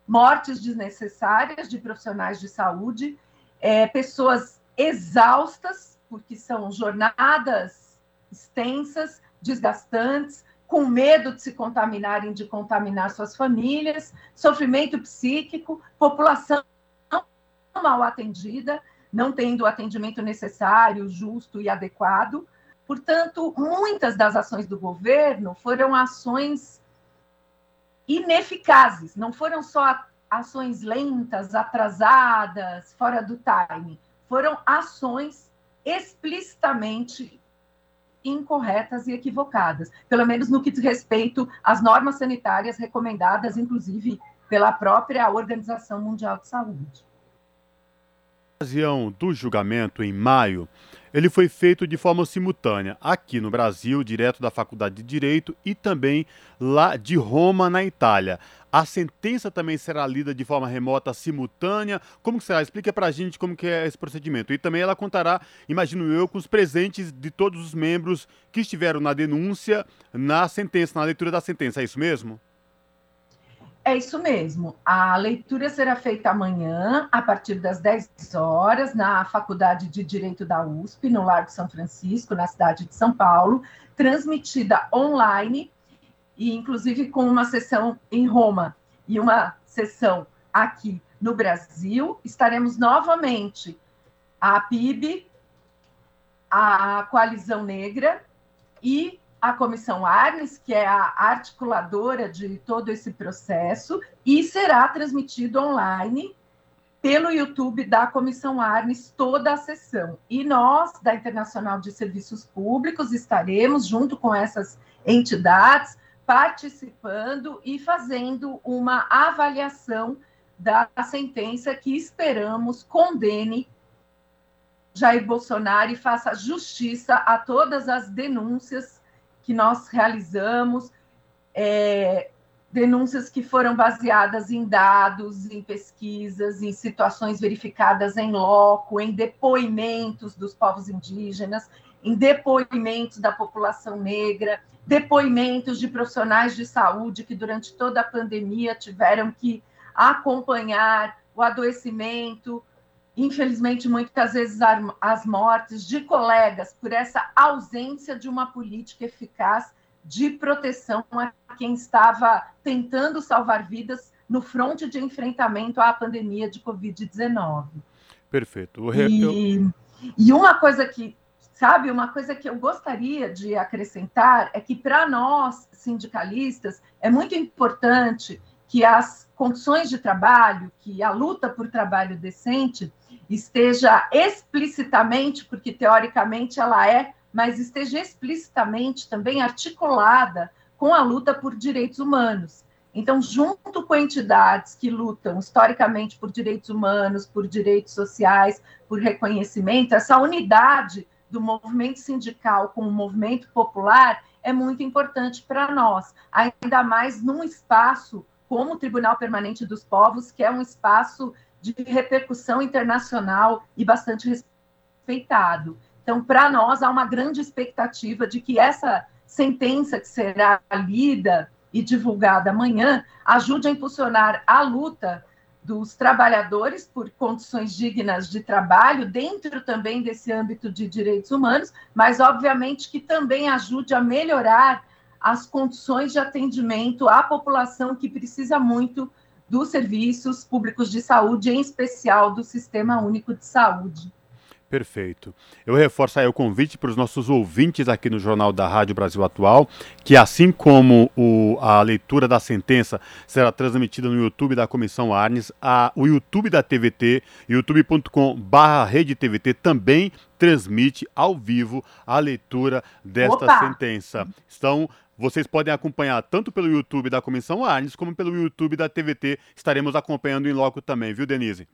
mortes desnecessárias de profissionais de saúde, é, pessoas exaustas, porque são jornadas extensas, desgastantes, com medo de se contaminarem, de contaminar suas famílias, sofrimento psíquico, população mal atendida, não tendo o atendimento necessário, justo e adequado. Portanto, muitas das ações do governo foram ações ineficazes, não foram só ações lentas, atrasadas, fora do time, foram ações explicitamente incorretas e equivocadas, pelo menos no que diz respeito às normas sanitárias recomendadas, inclusive pela própria Organização Mundial de Saúde. Na ocasião do julgamento em maio, ele foi feito de forma simultânea aqui no Brasil, direto da Faculdade de Direito, e também lá de Roma, na Itália. A sentença também será lida de forma remota, simultânea. Como será? Explica para a gente como que é esse procedimento. E também ela contará, imagino eu, com os presentes de todos os membros que estiveram na denúncia, na sentença, na leitura da sentença. É isso mesmo? É isso mesmo. A leitura será feita amanhã, a partir das 10 horas, na Faculdade de Direito da USP, no Largo São Francisco, na cidade de São Paulo, transmitida online e inclusive com uma sessão em Roma e uma sessão aqui no Brasil. Estaremos novamente a PIB, a Coalizão Negra e a Comissão Arnes, que é a articuladora de todo esse processo, e será transmitido online pelo YouTube da Comissão Arnes toda a sessão. E nós, da Internacional de Serviços Públicos, estaremos, junto com essas entidades, participando e fazendo uma avaliação da sentença que esperamos condene Jair Bolsonaro e faça justiça a todas as denúncias que nós realizamos, é, denúncias que foram baseadas em dados, em pesquisas, em situações verificadas em loco, em depoimentos dos povos indígenas, em depoimentos da população negra, depoimentos de profissionais de saúde que durante toda a pandemia tiveram que acompanhar o adoecimento, infelizmente muitas vezes as mortes de colegas por essa ausência de uma política eficaz de proteção a quem estava tentando salvar vidas no fronte de enfrentamento à pandemia de Covid-19. Perfeito. E, e uma coisa que Sabe, uma coisa que eu gostaria de acrescentar é que, para nós, sindicalistas, é muito importante que as condições de trabalho, que a luta por trabalho decente esteja explicitamente, porque teoricamente ela é, mas esteja explicitamente também articulada com a luta por direitos humanos. Então, junto com entidades que lutam historicamente por direitos humanos, por direitos sociais, por reconhecimento, essa unidade do movimento sindical com o movimento popular é muito importante para nós, ainda mais num espaço como o Tribunal Permanente dos Povos, que é um espaço de repercussão internacional e bastante respeitado. Então, para nós, há uma grande expectativa de que essa sentença que será lida e divulgada amanhã ajude a impulsionar a luta dos trabalhadores por condições dignas de trabalho, dentro também desse âmbito de direitos humanos, mas obviamente que também ajude a melhorar as condições de atendimento à população que precisa muito dos serviços públicos de saúde, em especial do Sistema Único de Saúde. Perfeito. Eu reforço aí o convite para os nossos ouvintes aqui no Jornal da Rádio Brasil Atual, que assim como o, a leitura da sentença será transmitida no YouTube da Comissão Arnes, a, o YouTube da TVT, youtube.com.br RedeTVT também transmite ao vivo a leitura desta Opa! sentença. Então, vocês podem acompanhar tanto pelo YouTube da Comissão Arnes como pelo YouTube da TVT. Estaremos acompanhando em loco também, viu, Denise?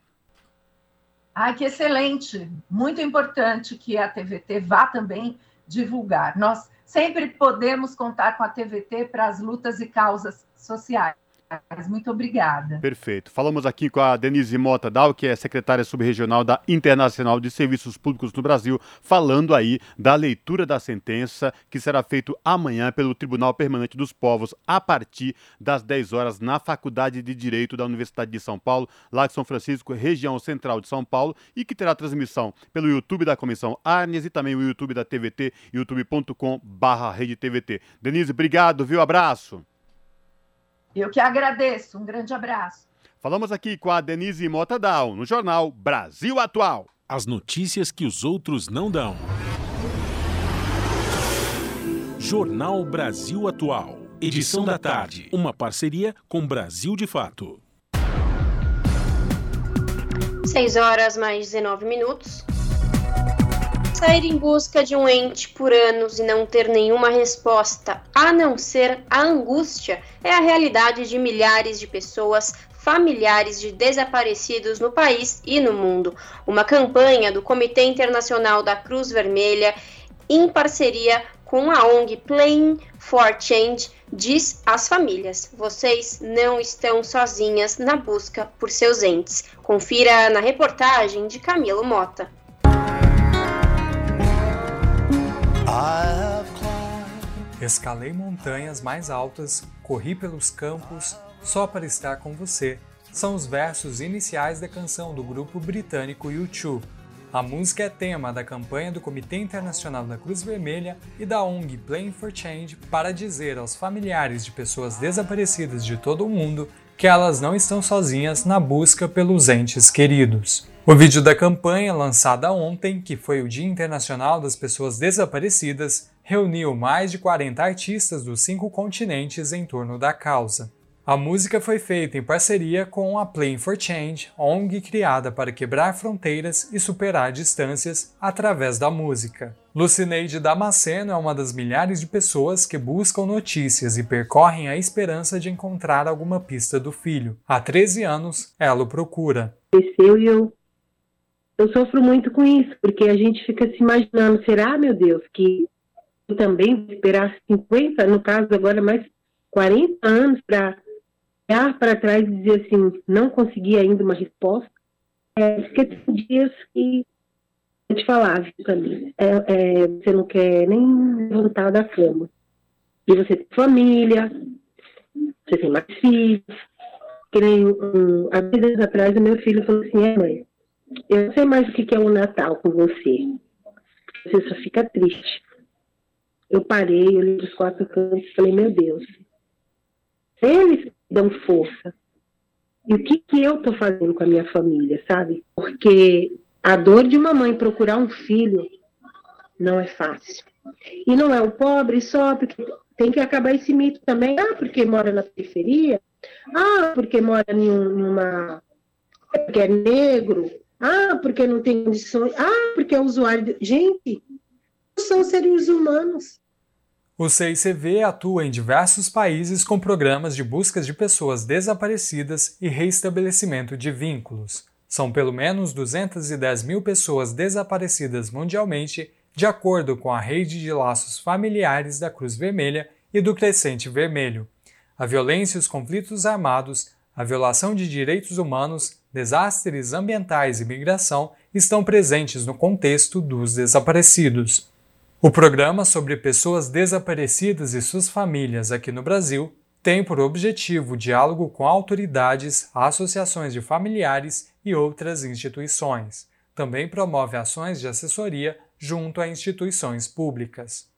Ah, que excelente! Muito importante que a TVT vá também divulgar. Nós sempre podemos contar com a TVT para as lutas e causas sociais. Muito obrigada. Perfeito. Falamos aqui com a Denise Mota Dal, que é secretária subregional da Internacional de Serviços Públicos no Brasil, falando aí da leitura da sentença que será feito amanhã pelo Tribunal Permanente dos Povos a partir das 10 horas na Faculdade de Direito da Universidade de São Paulo, lá de São Francisco, região central de São Paulo, e que terá transmissão pelo YouTube da Comissão Arnes e também o YouTube da TVT, youtube.com/redetvt. Denise, obrigado, viu? Abraço. Eu que agradeço. Um grande abraço. Falamos aqui com a Denise Mota Down, no jornal Brasil Atual. As notícias que os outros não dão. Jornal Brasil Atual. Edição da tarde. Uma parceria com Brasil de Fato. 6 horas mais 19 minutos sair em busca de um ente por anos e não ter nenhuma resposta, a não ser a angústia, é a realidade de milhares de pessoas familiares de desaparecidos no país e no mundo. Uma campanha do Comitê Internacional da Cruz Vermelha, em parceria com a ONG Playing for Change, diz às famílias: vocês não estão sozinhas na busca por seus entes. Confira na reportagem de Camilo Mota. Escalei montanhas mais altas, corri pelos campos só para estar com você. São os versos iniciais da canção do grupo britânico U2. A música é tema da campanha do Comitê Internacional da Cruz Vermelha e da ONG Playing for Change para dizer aos familiares de pessoas desaparecidas de todo o mundo que elas não estão sozinhas na busca pelos entes queridos. O vídeo da campanha, lançada ontem, que foi o Dia Internacional das Pessoas Desaparecidas, reuniu mais de 40 artistas dos cinco continentes em torno da causa. A música foi feita em parceria com a Playing for Change, ONG criada para quebrar fronteiras e superar distâncias através da música. Lucineide Damasceno é uma das milhares de pessoas que buscam notícias e percorrem a esperança de encontrar alguma pista do filho. Há 13 anos, ela o procura. Cresceu e eu eu sofro muito com isso, porque a gente fica se imaginando, será, meu Deus, que eu também vou esperar 50, no caso agora mais 40 anos para olhar para trás e dizer assim, não consegui ainda uma resposta. É, porque tem dias que eu te falar, Camila, é, é, você não quer nem levantar da cama. E você tem família, você tem mais filhos. Que nem um, há vezes atrás o meu filho falou assim, é mãe, eu não sei mais o que é o um Natal com você. Você só fica triste. Eu parei, olhei dos quatro cantos e falei, meu Deus, eles dão força. E o que, que eu estou fazendo com a minha família, sabe? Porque a dor de uma mãe procurar um filho não é fácil. E não é o pobre só, porque tem que acabar esse mito também. Ah, porque mora na periferia. Ah, porque mora em uma. porque é negro. Ah, porque não tem condições. Ah, porque é usuário. De... Gente, são seres humanos. O CICV atua em diversos países com programas de busca de pessoas desaparecidas e reestabelecimento de vínculos. São pelo menos 210 mil pessoas desaparecidas mundialmente, de acordo com a rede de laços familiares da Cruz Vermelha e do Crescente Vermelho. A violência e os conflitos armados, a violação de direitos humanos desastres ambientais e migração estão presentes no contexto dos desaparecidos. O programa sobre pessoas desaparecidas e suas famílias aqui no Brasil tem por objetivo diálogo com autoridades, associações de familiares e outras instituições. Também promove ações de assessoria junto a instituições públicas.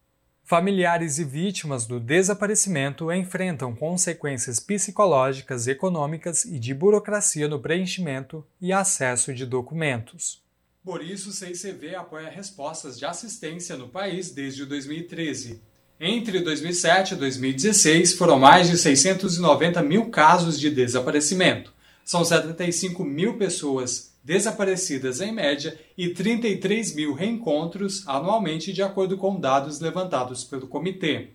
Familiares e vítimas do desaparecimento enfrentam consequências psicológicas, econômicas e de burocracia no preenchimento e acesso de documentos. Por isso, o CICV apoia respostas de assistência no país desde 2013. Entre 2007 e 2016, foram mais de 690 mil casos de desaparecimento. São 75 mil pessoas desaparecidas em média e 33 mil reencontros anualmente, de acordo com dados levantados pelo comitê.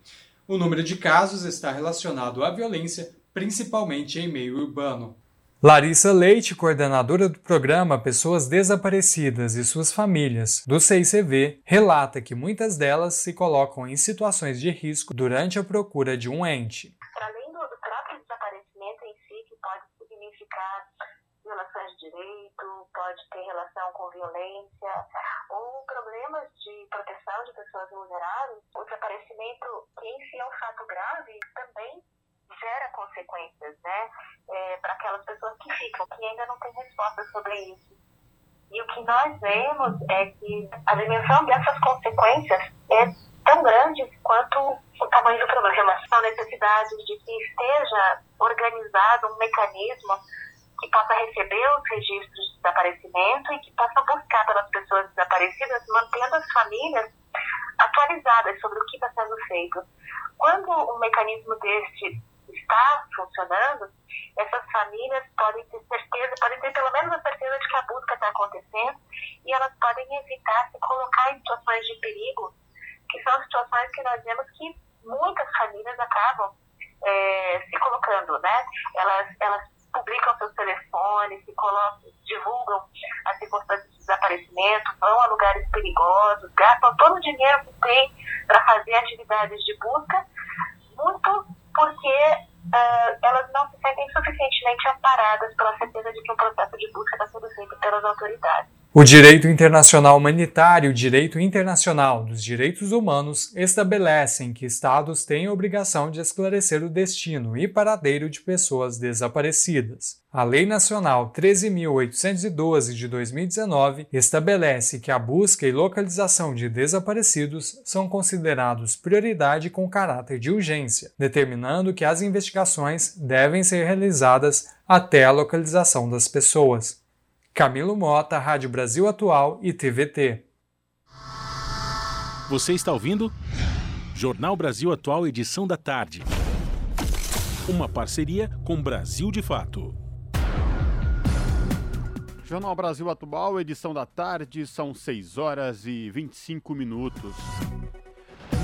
O número de casos está relacionado à violência, principalmente em meio urbano. Larissa Leite, coordenadora do programa Pessoas Desaparecidas e Suas Famílias, do CICV, relata que muitas delas se colocam em situações de risco durante a procura de um ente. Para além do, próprio desaparecimento em si, que pode significar violações de direito, pode ter relação com violência ou problemas de proteção de pessoas vulneráveis, o desaparecimento, em si é um fato grave, também gera consequências, né, é, para aquelas pessoas que ficam, que ainda não têm resposta sobre isso. E o que nós vemos é que a dimensão dessas consequências é tão grande quanto o tamanho do problema. São necessidades de que esteja organizado um mecanismo que possa receber os registros de desaparecimento e que possa buscar pelas pessoas desaparecidas, mantendo as famílias atualizadas sobre o que está sendo feito. Quando um mecanismo deste está funcionando, essas famílias podem ter certeza, podem ter pelo menos a certeza de que a busca está acontecendo e elas podem evitar se colocar em situações de perigo, que são situações que nós vemos que muitas famílias acabam é, se colocando, né? Elas, elas publicam seus telefones, se colocam, divulgam as circunstâncias de desaparecimento, vão a lugares perigosos, gastam todo o dinheiro que tem para fazer atividades de busca, muito porque uh, elas não se sentem suficientemente amparadas pela certeza de que o processo de busca está sendo feito pelas autoridades. O direito internacional humanitário e o direito internacional dos direitos humanos estabelecem que Estados têm a obrigação de esclarecer o destino e paradeiro de pessoas desaparecidas. A Lei Nacional 13.812 de 2019 estabelece que a busca e localização de desaparecidos são considerados prioridade com caráter de urgência, determinando que as investigações devem ser realizadas até a localização das pessoas. Camilo Mota, Rádio Brasil Atual e TVT. Você está ouvindo? Jornal Brasil Atual, edição da tarde. Uma parceria com Brasil de Fato. Jornal Brasil Atual, edição da tarde, são 6 horas e 25 minutos.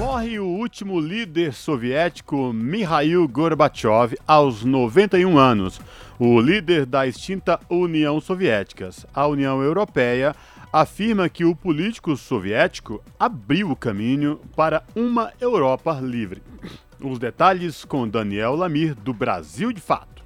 Morre o último líder soviético Mikhail Gorbachev aos 91 anos, o líder da extinta União Soviética. A União Europeia afirma que o político soviético abriu o caminho para uma Europa livre. Os detalhes com Daniel Lamir, do Brasil de Fato.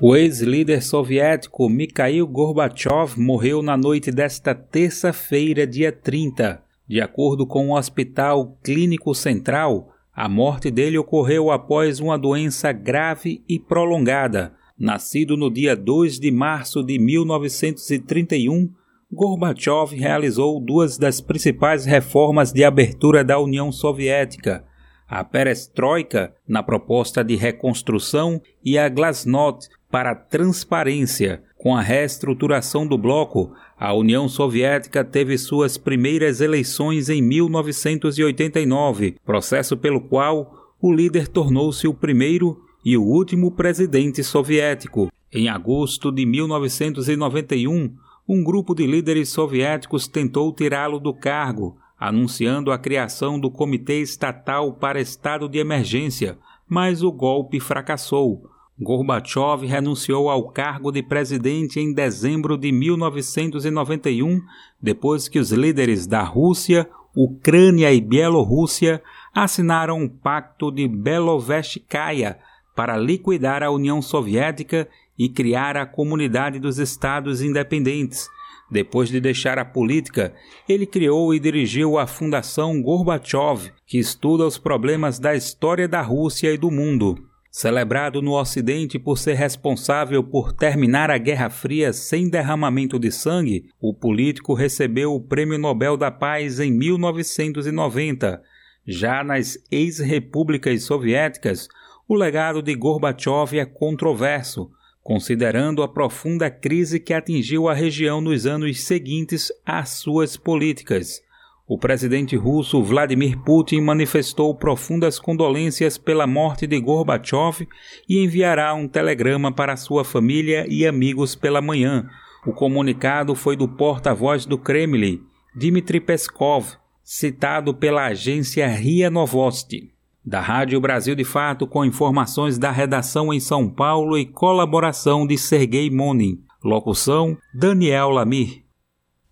O ex-líder soviético Mikhail Gorbachev morreu na noite desta terça-feira, dia 30 de acordo com o Hospital Clínico Central, a morte dele ocorreu após uma doença grave e prolongada. Nascido no dia 2 de março de 1931, Gorbachev realizou duas das principais reformas de abertura da União Soviética, a Perestroika, na proposta de reconstrução, e a Glasnost, para transparência. Com a reestruturação do bloco, a União Soviética teve suas primeiras eleições em 1989, processo pelo qual o líder tornou-se o primeiro e o último presidente soviético. Em agosto de 1991, um grupo de líderes soviéticos tentou tirá-lo do cargo, anunciando a criação do Comitê Estatal para Estado de Emergência, mas o golpe fracassou. Gorbachev renunciou ao cargo de presidente em dezembro de 1991, depois que os líderes da Rússia, Ucrânia e Bielorrússia assinaram um pacto de Belovestkaya para liquidar a União Soviética e criar a Comunidade dos Estados Independentes. Depois de deixar a política, ele criou e dirigiu a Fundação Gorbachev, que estuda os problemas da história da Rússia e do mundo. Celebrado no Ocidente por ser responsável por terminar a Guerra Fria sem derramamento de sangue, o político recebeu o Prêmio Nobel da Paz em 1990. Já nas ex-repúblicas soviéticas, o legado de Gorbachev é controverso, considerando a profunda crise que atingiu a região nos anos seguintes às suas políticas. O presidente russo Vladimir Putin manifestou profundas condolências pela morte de Gorbachev e enviará um telegrama para sua família e amigos pela manhã. O comunicado foi do porta-voz do Kremlin, Dmitry Peskov, citado pela agência RIA Novosti. Da Rádio Brasil de Fato, com informações da redação em São Paulo e colaboração de Sergei Monin. Locução: Daniel Lamir.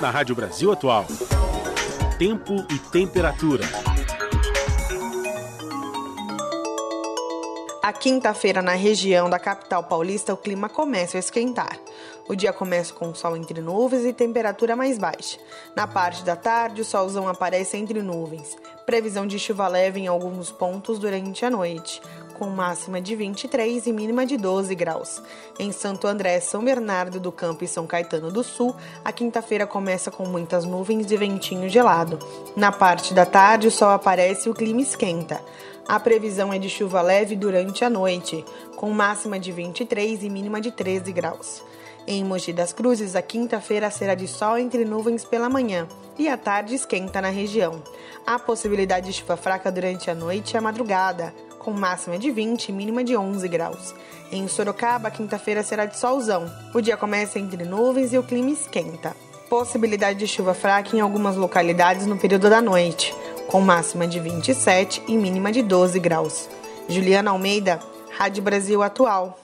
na Rádio Brasil Atual. Tempo e temperatura. A quinta-feira, na região da capital paulista, o clima começa a esquentar. O dia começa com sol entre nuvens e temperatura mais baixa. Na parte da tarde, o solzão aparece entre nuvens. Previsão de chuva leve em alguns pontos durante a noite com máxima de 23 e mínima de 12 graus. Em Santo André, São Bernardo do Campo e São Caetano do Sul, a quinta-feira começa com muitas nuvens e ventinho gelado. Na parte da tarde, o sol aparece e o clima esquenta. A previsão é de chuva leve durante a noite, com máxima de 23 e mínima de 13 graus. Em Mogi das Cruzes, a quinta-feira será de sol entre nuvens pela manhã e a tarde esquenta na região. Há possibilidade de chuva fraca durante a noite e a madrugada com máxima de 20 e mínima de 11 graus. Em Sorocaba, quinta-feira será de solzão. O dia começa entre nuvens e o clima esquenta. Possibilidade de chuva fraca em algumas localidades no período da noite, com máxima de 27 e mínima de 12 graus. Juliana Almeida, Rádio Brasil Atual.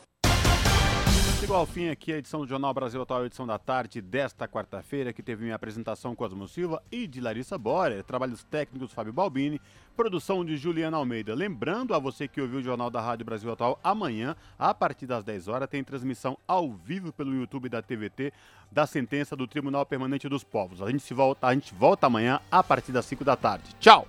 Chegou ao fim aqui a edição do Jornal Brasil Atual, edição da tarde desta quarta-feira, que teve minha apresentação com Osmo Silva e de Larissa Borer, trabalhos técnicos Fábio Balbini, produção de Juliana Almeida. Lembrando a você que ouviu o Jornal da Rádio Brasil Atual, amanhã, a partir das 10 horas, tem transmissão ao vivo pelo YouTube da TVT da sentença do Tribunal Permanente dos Povos. A gente, volta, a gente volta amanhã a partir das 5 da tarde. Tchau!